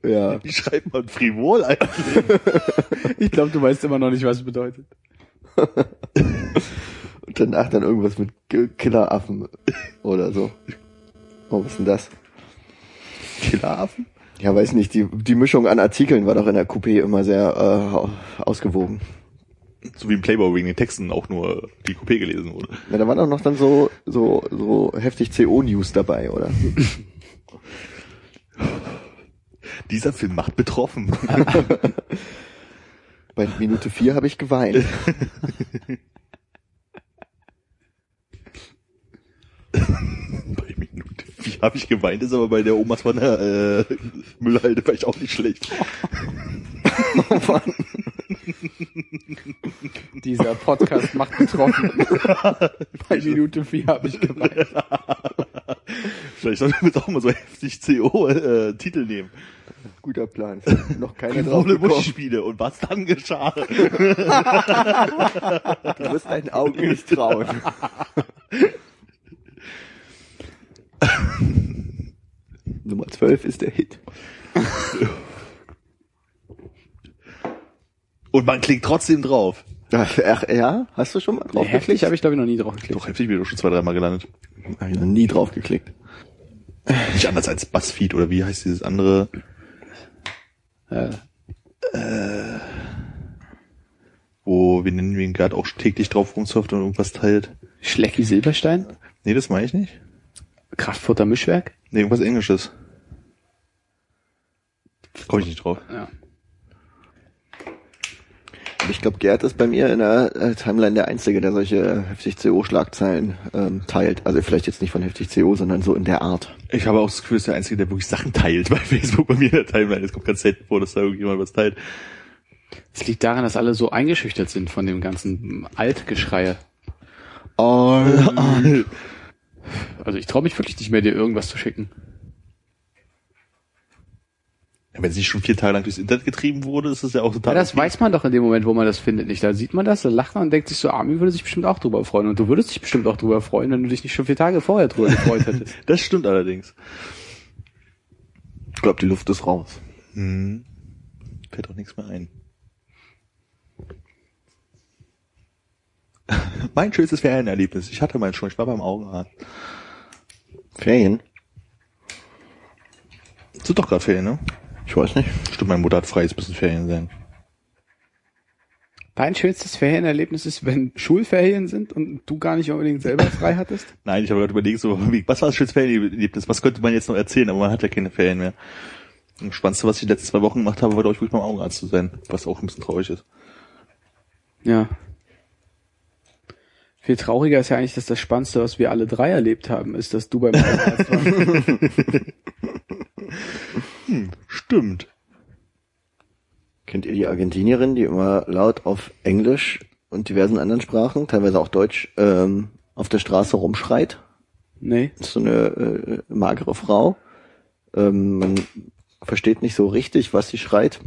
C: ja.
B: Wie schreibt man frivol eigentlich?
D: Ich glaube, du weißt immer noch nicht, was es bedeutet.
C: Und danach dann irgendwas mit Killeraffen oder so. Oh, was ist denn das?
B: Killeraffen?
C: Ja, weiß nicht, die, die Mischung an Artikeln war doch in der Coupé immer sehr äh, ausgewogen.
B: So wie im Playboy wegen den Texten auch nur die Coupé gelesen wurde.
C: Ja, da waren auch noch dann so, so, so heftig CO-News dabei, oder? <laughs>
B: Dieser Film macht betroffen. <laughs>
C: Bei Minute vier habe ich geweint. <laughs>
B: vier habe ich geweint, ist aber bei der Omas von der äh, Müllhalde vielleicht auch nicht schlecht.
D: Dieser Podcast macht betroffen. Bei Minute 4 habe ich geweint.
B: Vielleicht sollten wir jetzt auch mal so heftig CO-Titel nehmen.
C: Guter Plan. Noch gekommen.
B: Muschspiele und was dann geschah.
C: Du wirst deinen Augen nicht trauen. <laughs> Nummer 12 ist der Hit.
B: Und man klickt trotzdem drauf.
C: Ach, ja? Hast du schon mal drauf
D: Heftig habe ich, glaube ich, noch nie drauf geklickt.
B: Doch, heftig bin ich doch schon zwei, dreimal gelandet.
C: Hab ich noch nie drauf geklickt.
B: Nicht anders als Buzzfeed oder wie heißt dieses andere?
D: Äh,
B: Wo wir nennen wir ihn gerade auch täglich drauf rumsurft und irgendwas teilt.
D: Schlecki Silberstein?
B: Nee, das meine ich nicht.
D: Kraftfutter Mischwerk?
B: Nee, irgendwas Englisches. Komme ich nicht drauf.
D: Ja.
C: Ich glaube, Gerd ist bei mir in der äh, Timeline der Einzige, der solche heftig CO-Schlagzeilen ähm, teilt. Also vielleicht jetzt nicht von heftig CO, sondern so in der Art.
B: Ich habe auch das Gefühl, ist der Einzige, der wirklich Sachen teilt <laughs> bei Facebook bei mir in der Timeline. Es kommt ganz selten vor, dass da irgendjemand was teilt.
D: Es liegt daran, dass alle so eingeschüchtert sind von dem ganzen Altgeschreie.
C: Oh,
D: Also ich traue mich wirklich nicht mehr, dir irgendwas zu schicken.
B: Ja, wenn es nicht schon vier Tage lang durchs Internet getrieben wurde, ist das ja auch total.
D: Ja, das
B: okay.
D: weiß man doch in dem Moment, wo man das findet nicht. Da sieht man das, da lacht man und denkt sich so, Armin würde sich bestimmt auch drüber freuen. Und du würdest dich bestimmt auch drüber freuen, wenn du dich nicht schon vier Tage vorher drüber gefreut hättest. <laughs>
B: Das stimmt allerdings.
C: ich glaube, die Luft ist raus.
B: Hm. Fällt auch nichts mehr ein. <laughs> mein schönstes Ferienerlebnis. Ich hatte meins schon. Ich war beim Augenarzt.
C: Ferien?
B: Es sind doch gerade Ferien, ne?
C: Ich weiß nicht.
B: Stimmt, meine Mutter hat frei, es müssen Ferien sein.
D: Dein schönstes Ferienerlebnis ist, wenn Schulferien sind und du gar nicht unbedingt selber <laughs> frei hattest?
B: Nein, ich habe gerade überlegt, so, was war das schönstes Ferienerlebnis? Was könnte man jetzt noch erzählen? Aber man hat ja keine Ferien mehr. Das Spannendste, was ich die letzten zwei Wochen gemacht habe, war, glaube ich, wirklich beim Augenarzt zu sein, was auch ein bisschen traurig ist.
D: Ja. Viel trauriger ist ja eigentlich, dass das Spannendste, was wir alle drei erlebt haben, ist, dass du beim Augenarzt warst. <laughs>
B: Stimmt.
C: Kennt ihr die Argentinierin, die immer laut auf Englisch und diversen anderen Sprachen, teilweise auch Deutsch, ähm, auf der Straße rumschreit?
D: Nee.
C: Das ist so eine äh, magere Frau. Ähm, man versteht nicht so richtig, was sie schreit,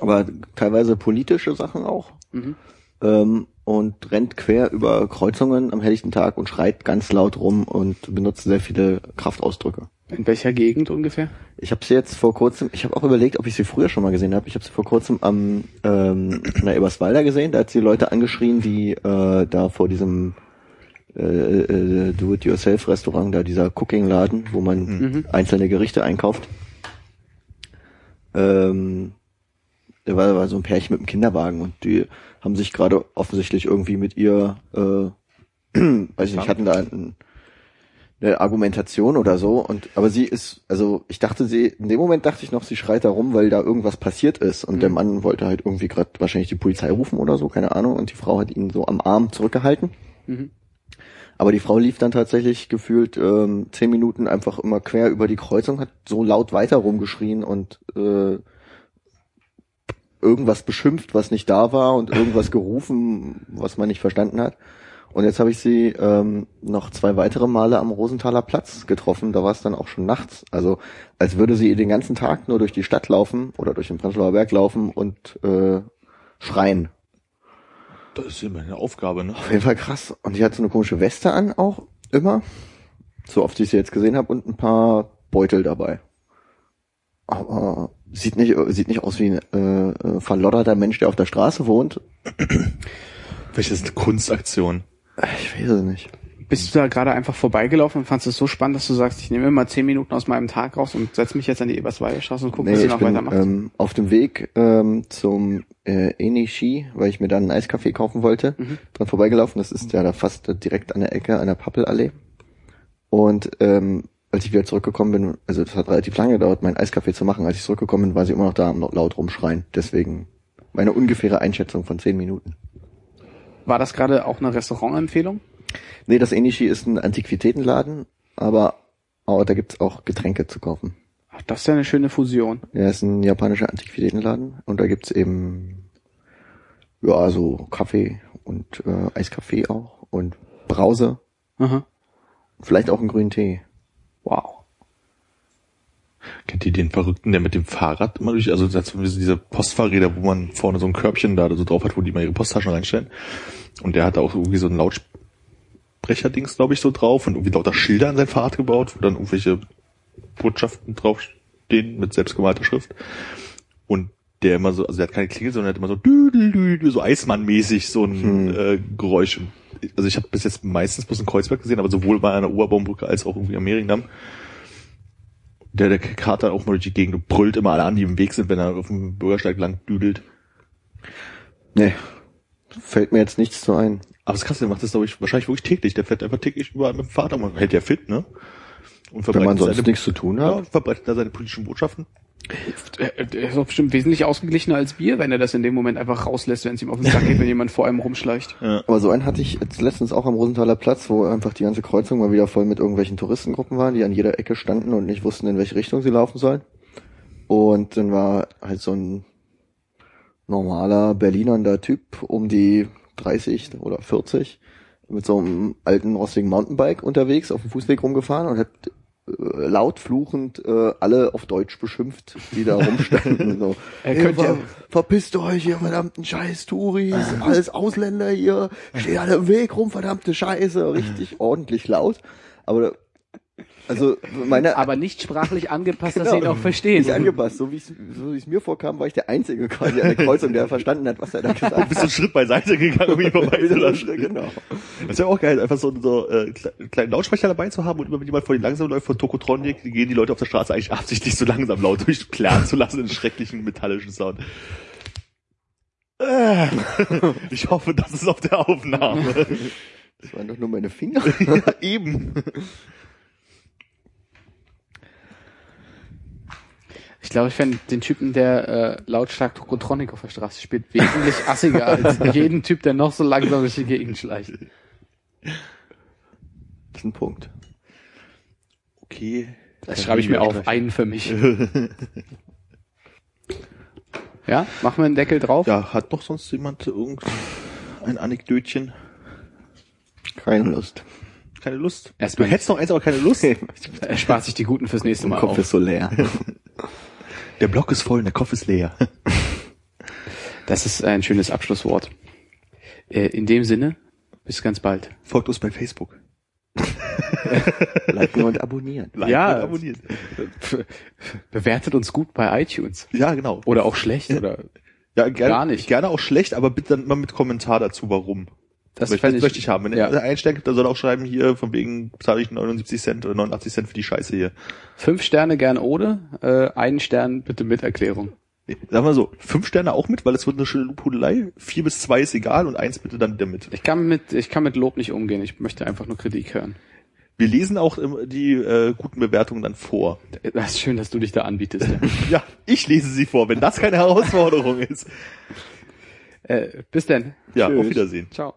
C: aber teilweise politische Sachen auch.
D: Mhm.
C: Ähm, und rennt quer über Kreuzungen am helllichten Tag und schreit ganz laut rum und benutzt sehr viele Kraftausdrücke.
D: In welcher Gegend ungefähr?
C: Ich habe sie jetzt vor kurzem, ich habe auch überlegt, ob ich sie früher schon mal gesehen habe. Ich habe sie vor kurzem am ähm, in der Eberswalder gesehen. Da hat sie Leute angeschrien, die äh, da vor diesem äh, äh, Do-it-yourself-Restaurant, da dieser Cooking-Laden, wo man
D: Mhm.
C: einzelne Gerichte einkauft. Ähm, da war, war so ein Pärchen mit einem Kinderwagen und die haben sich gerade offensichtlich irgendwie mit ihr, äh, <clears throat> weiß ich nicht, hatten da ein, eine Argumentation oder so und aber sie ist also ich dachte sie in dem Moment dachte ich noch sie schreit da rum weil da irgendwas passiert ist und der Mann wollte halt irgendwie gerade wahrscheinlich die Polizei rufen oder so keine Ahnung und die Frau hat ihn so am Arm zurückgehalten.
D: Mhm.
C: aber die Frau lief dann tatsächlich gefühlt ähm, zehn Minuten einfach immer quer über die Kreuzung hat so laut weiter rumgeschrien und äh, irgendwas beschimpft was nicht da war und irgendwas gerufen was man nicht verstanden hat und jetzt habe ich sie ähm, noch zwei weitere Male am Rosenthaler Platz getroffen. Da war es dann auch schon nachts. Also als würde sie den ganzen Tag nur durch die Stadt laufen oder durch den Prenzlauer Berg laufen und äh, schreien.
B: Das ist immer eine Aufgabe, ne?
C: Auf jeden Fall krass. Und die hat so eine komische Weste an auch immer. So oft ich sie jetzt gesehen habe und ein paar Beutel dabei. Aber sieht nicht sieht nicht aus wie ein äh, äh, verlodderter Mensch, der auf der Straße wohnt.
B: Welches ist eine Kunstaktion?
C: Ich weiß es nicht.
D: Bist du da gerade einfach vorbeigelaufen und fandst es so spannend, dass du sagst, ich nehme mal zehn Minuten aus meinem Tag raus und setze mich jetzt an die Eberswalder Straße und gucke, was
C: Nee,
D: ihr
C: ich
D: noch
C: bin
D: weitermacht?
C: ähm, auf dem Weg ähm, zum äh, Enishi, weil ich mir dann einen Eiskaffee kaufen wollte,
D: Mhm.
C: dran vorbeigelaufen. Das ist ja da fast direkt an der Ecke einer Pappelallee. Und ähm, als ich wieder zurückgekommen bin, also das hat relativ lange gedauert, meinen Eiskaffee zu machen. Als ich zurückgekommen bin, war sie immer noch da am laut rumschreien. Deswegen meine ungefähre Einschätzung von zehn Minuten.
D: War das gerade auch eine Restaurantempfehlung?
C: Nee, das Enishi ist ein Antiquitätenladen, aber, aber da gibt's auch Getränke zu kaufen.
D: Ach, das ist ja eine schöne Fusion.
C: Ja, ist ein japanischer Antiquitätenladen und da gibt's eben ja so Kaffee und äh, Eiskaffee auch und Brause,
D: Aha.
C: vielleicht auch einen grünen Tee.
D: Wow.
B: Kennt ihr den Verrückten, der mit dem Fahrrad immer durch, also das sind diese Postfahrräder, wo man vorne so ein Körbchen da so drauf hat, wo die mal ihre Posttaschen reinstellen. Und der hat da auch irgendwie so ein Lautsprecherdings, glaube ich, so drauf und irgendwie lauter Schilder an sein Fahrrad gebaut, wo dann irgendwelche Botschaften draufstehen mit selbstgemalter Schrift. Und der immer so, also der hat keine Klingel, sondern der hat immer so so Eismann-mäßig so ein äh, Geräusch. Also ich habe bis jetzt meistens bloß in Kreuzberg gesehen, aber sowohl bei einer Oberbaumbrücke als auch irgendwie am Mehringdamm der, der Kater auch mal durch die Gegend brüllt immer alle an, die im Weg sind, wenn er auf dem Bürgersteig lang düdelt.
C: Nee, fällt mir jetzt nichts so ein.
B: Aber das krass, der macht das, glaube ich, wahrscheinlich wirklich täglich. Der fährt einfach täglich überall mit dem Fahrrad. Man hält ja fit, ne? Und
C: Wenn man sonst
B: seine,
C: nichts zu tun
B: ja,
C: hat.
B: verbreitet da seine politischen Botschaften.
D: Er er ist doch bestimmt wesentlich ausgeglichener als wir, wenn er das in dem Moment einfach rauslässt, wenn es ihm auf den Sack geht, wenn jemand vor einem rumschleicht.
C: Aber so einen hatte ich jetzt letztens auch am Rosenthaler Platz, wo einfach die ganze Kreuzung mal wieder voll mit irgendwelchen Touristengruppen waren, die an jeder Ecke standen und nicht wussten, in welche Richtung sie laufen sollen. Und dann war halt so ein normaler Berlinernder Typ um die 30 oder 40 mit so einem alten rostigen Mountainbike unterwegs auf dem Fußweg rumgefahren und hat laut fluchend äh, alle auf Deutsch beschimpft, die da rumstanden. so, <laughs>
D: Er
C: "Hey,
D: könnte ja-
C: ver verpisst euch, ihr verdammten scheiß Touris, alles Ausländer hier, steht alle im Weg rum, verdammte Scheiße, richtig ordentlich laut. Aber also meine
D: Aber nicht sprachlich angepasst, dass
C: Genau.
D: sie ihn auch verstehen.
C: nicht angepasst. So wie es so es mir vorkam, war ich der Einzige quasi an der Kreuzung, der verstanden hat, was er da <laughs> gesagt hat.
B: Bist du einen Schritt beiseite gegangen, um ihn <laughs> vorbeizulassen.
C: genau.
B: Das wäre auch geil, einfach so, so äh, kle- kleinen Lautsprecher dabei zu haben und immer wenn jemand vor dir langsam läuft von Tokotronic, gehen die Leute auf der Straße eigentlich absichtlich so langsam laut durchklären zu lassen in schrecklichen metallischen Sound. Äh, Ich hoffe, das ist auf der Aufnahme.
C: Das waren doch nur meine Finger.
B: ja, <laughs> eben.
D: Ich glaube, ich fände den Typen, der äh, lautstark Tokotronic auf der Straße spielt, wesentlich assiger als <laughs> jeden Typ, der noch so langsam durch die Gegend schleicht.
C: Das ist ein Punkt.
B: Okay.
D: Das schreibe ich mir auf, einen für mich. <laughs> Ja, machen wir einen Deckel drauf?
B: Ja, hat noch sonst jemand irgendein Anekdötchen?
C: Keine Lust.
B: Keine Lust?
D: Erstmal
B: du hättest noch eins, aber keine Lust? <laughs>
D: Er spart sich die guten fürs nächste
C: Mein
D: Mal
C: Kopf
D: auf.
C: ist so leer.
B: Der Block ist voll und der Kopf ist leer. <laughs>
D: Das ist ein schönes Abschlusswort. Äh, in dem Sinne, bis ganz bald.
B: Folgt uns bei Facebook. <laughs>
C: Liken und abonnieren.
B: Liken
D: Ja.
B: und abonnieren.
D: Bewertet uns gut bei iTunes.
B: Ja, genau.
D: Oder auch schlecht, oder
B: Ja, gerne,
D: Gar nicht.
B: Gerne auch schlecht, aber bitte dann mal mit Kommentar dazu, warum.
D: Das,
B: Das,
D: fänd
B: das möchte ich haben. Wenn
D: ja.
B: er gibt, dann soll er auch schreiben, hier, von wegen zahle ich 79 Cent oder 89 Cent für die Scheiße hier.
D: Fünf Sterne gern ohne, äh, einen Stern bitte mit Erklärung.
B: Nee, Sagen wir so, fünf Sterne auch mit, weil es wird eine schöne Pudelei. Vier bis zwei ist egal und eins bitte dann wieder mit.
D: Ich kann mit, ich kann mit Lob nicht umgehen. Ich möchte einfach nur Kritik hören.
B: Wir lesen auch die äh, guten Bewertungen dann vor.
D: Das ist schön, dass du dich da anbietest. Ja. <laughs>
B: Ja, ich lese sie vor, wenn das keine Herausforderung ist.
D: äh, bis denn.
B: Ja,
C: Tschüss.
B: auf Wiedersehen.
D: Ciao.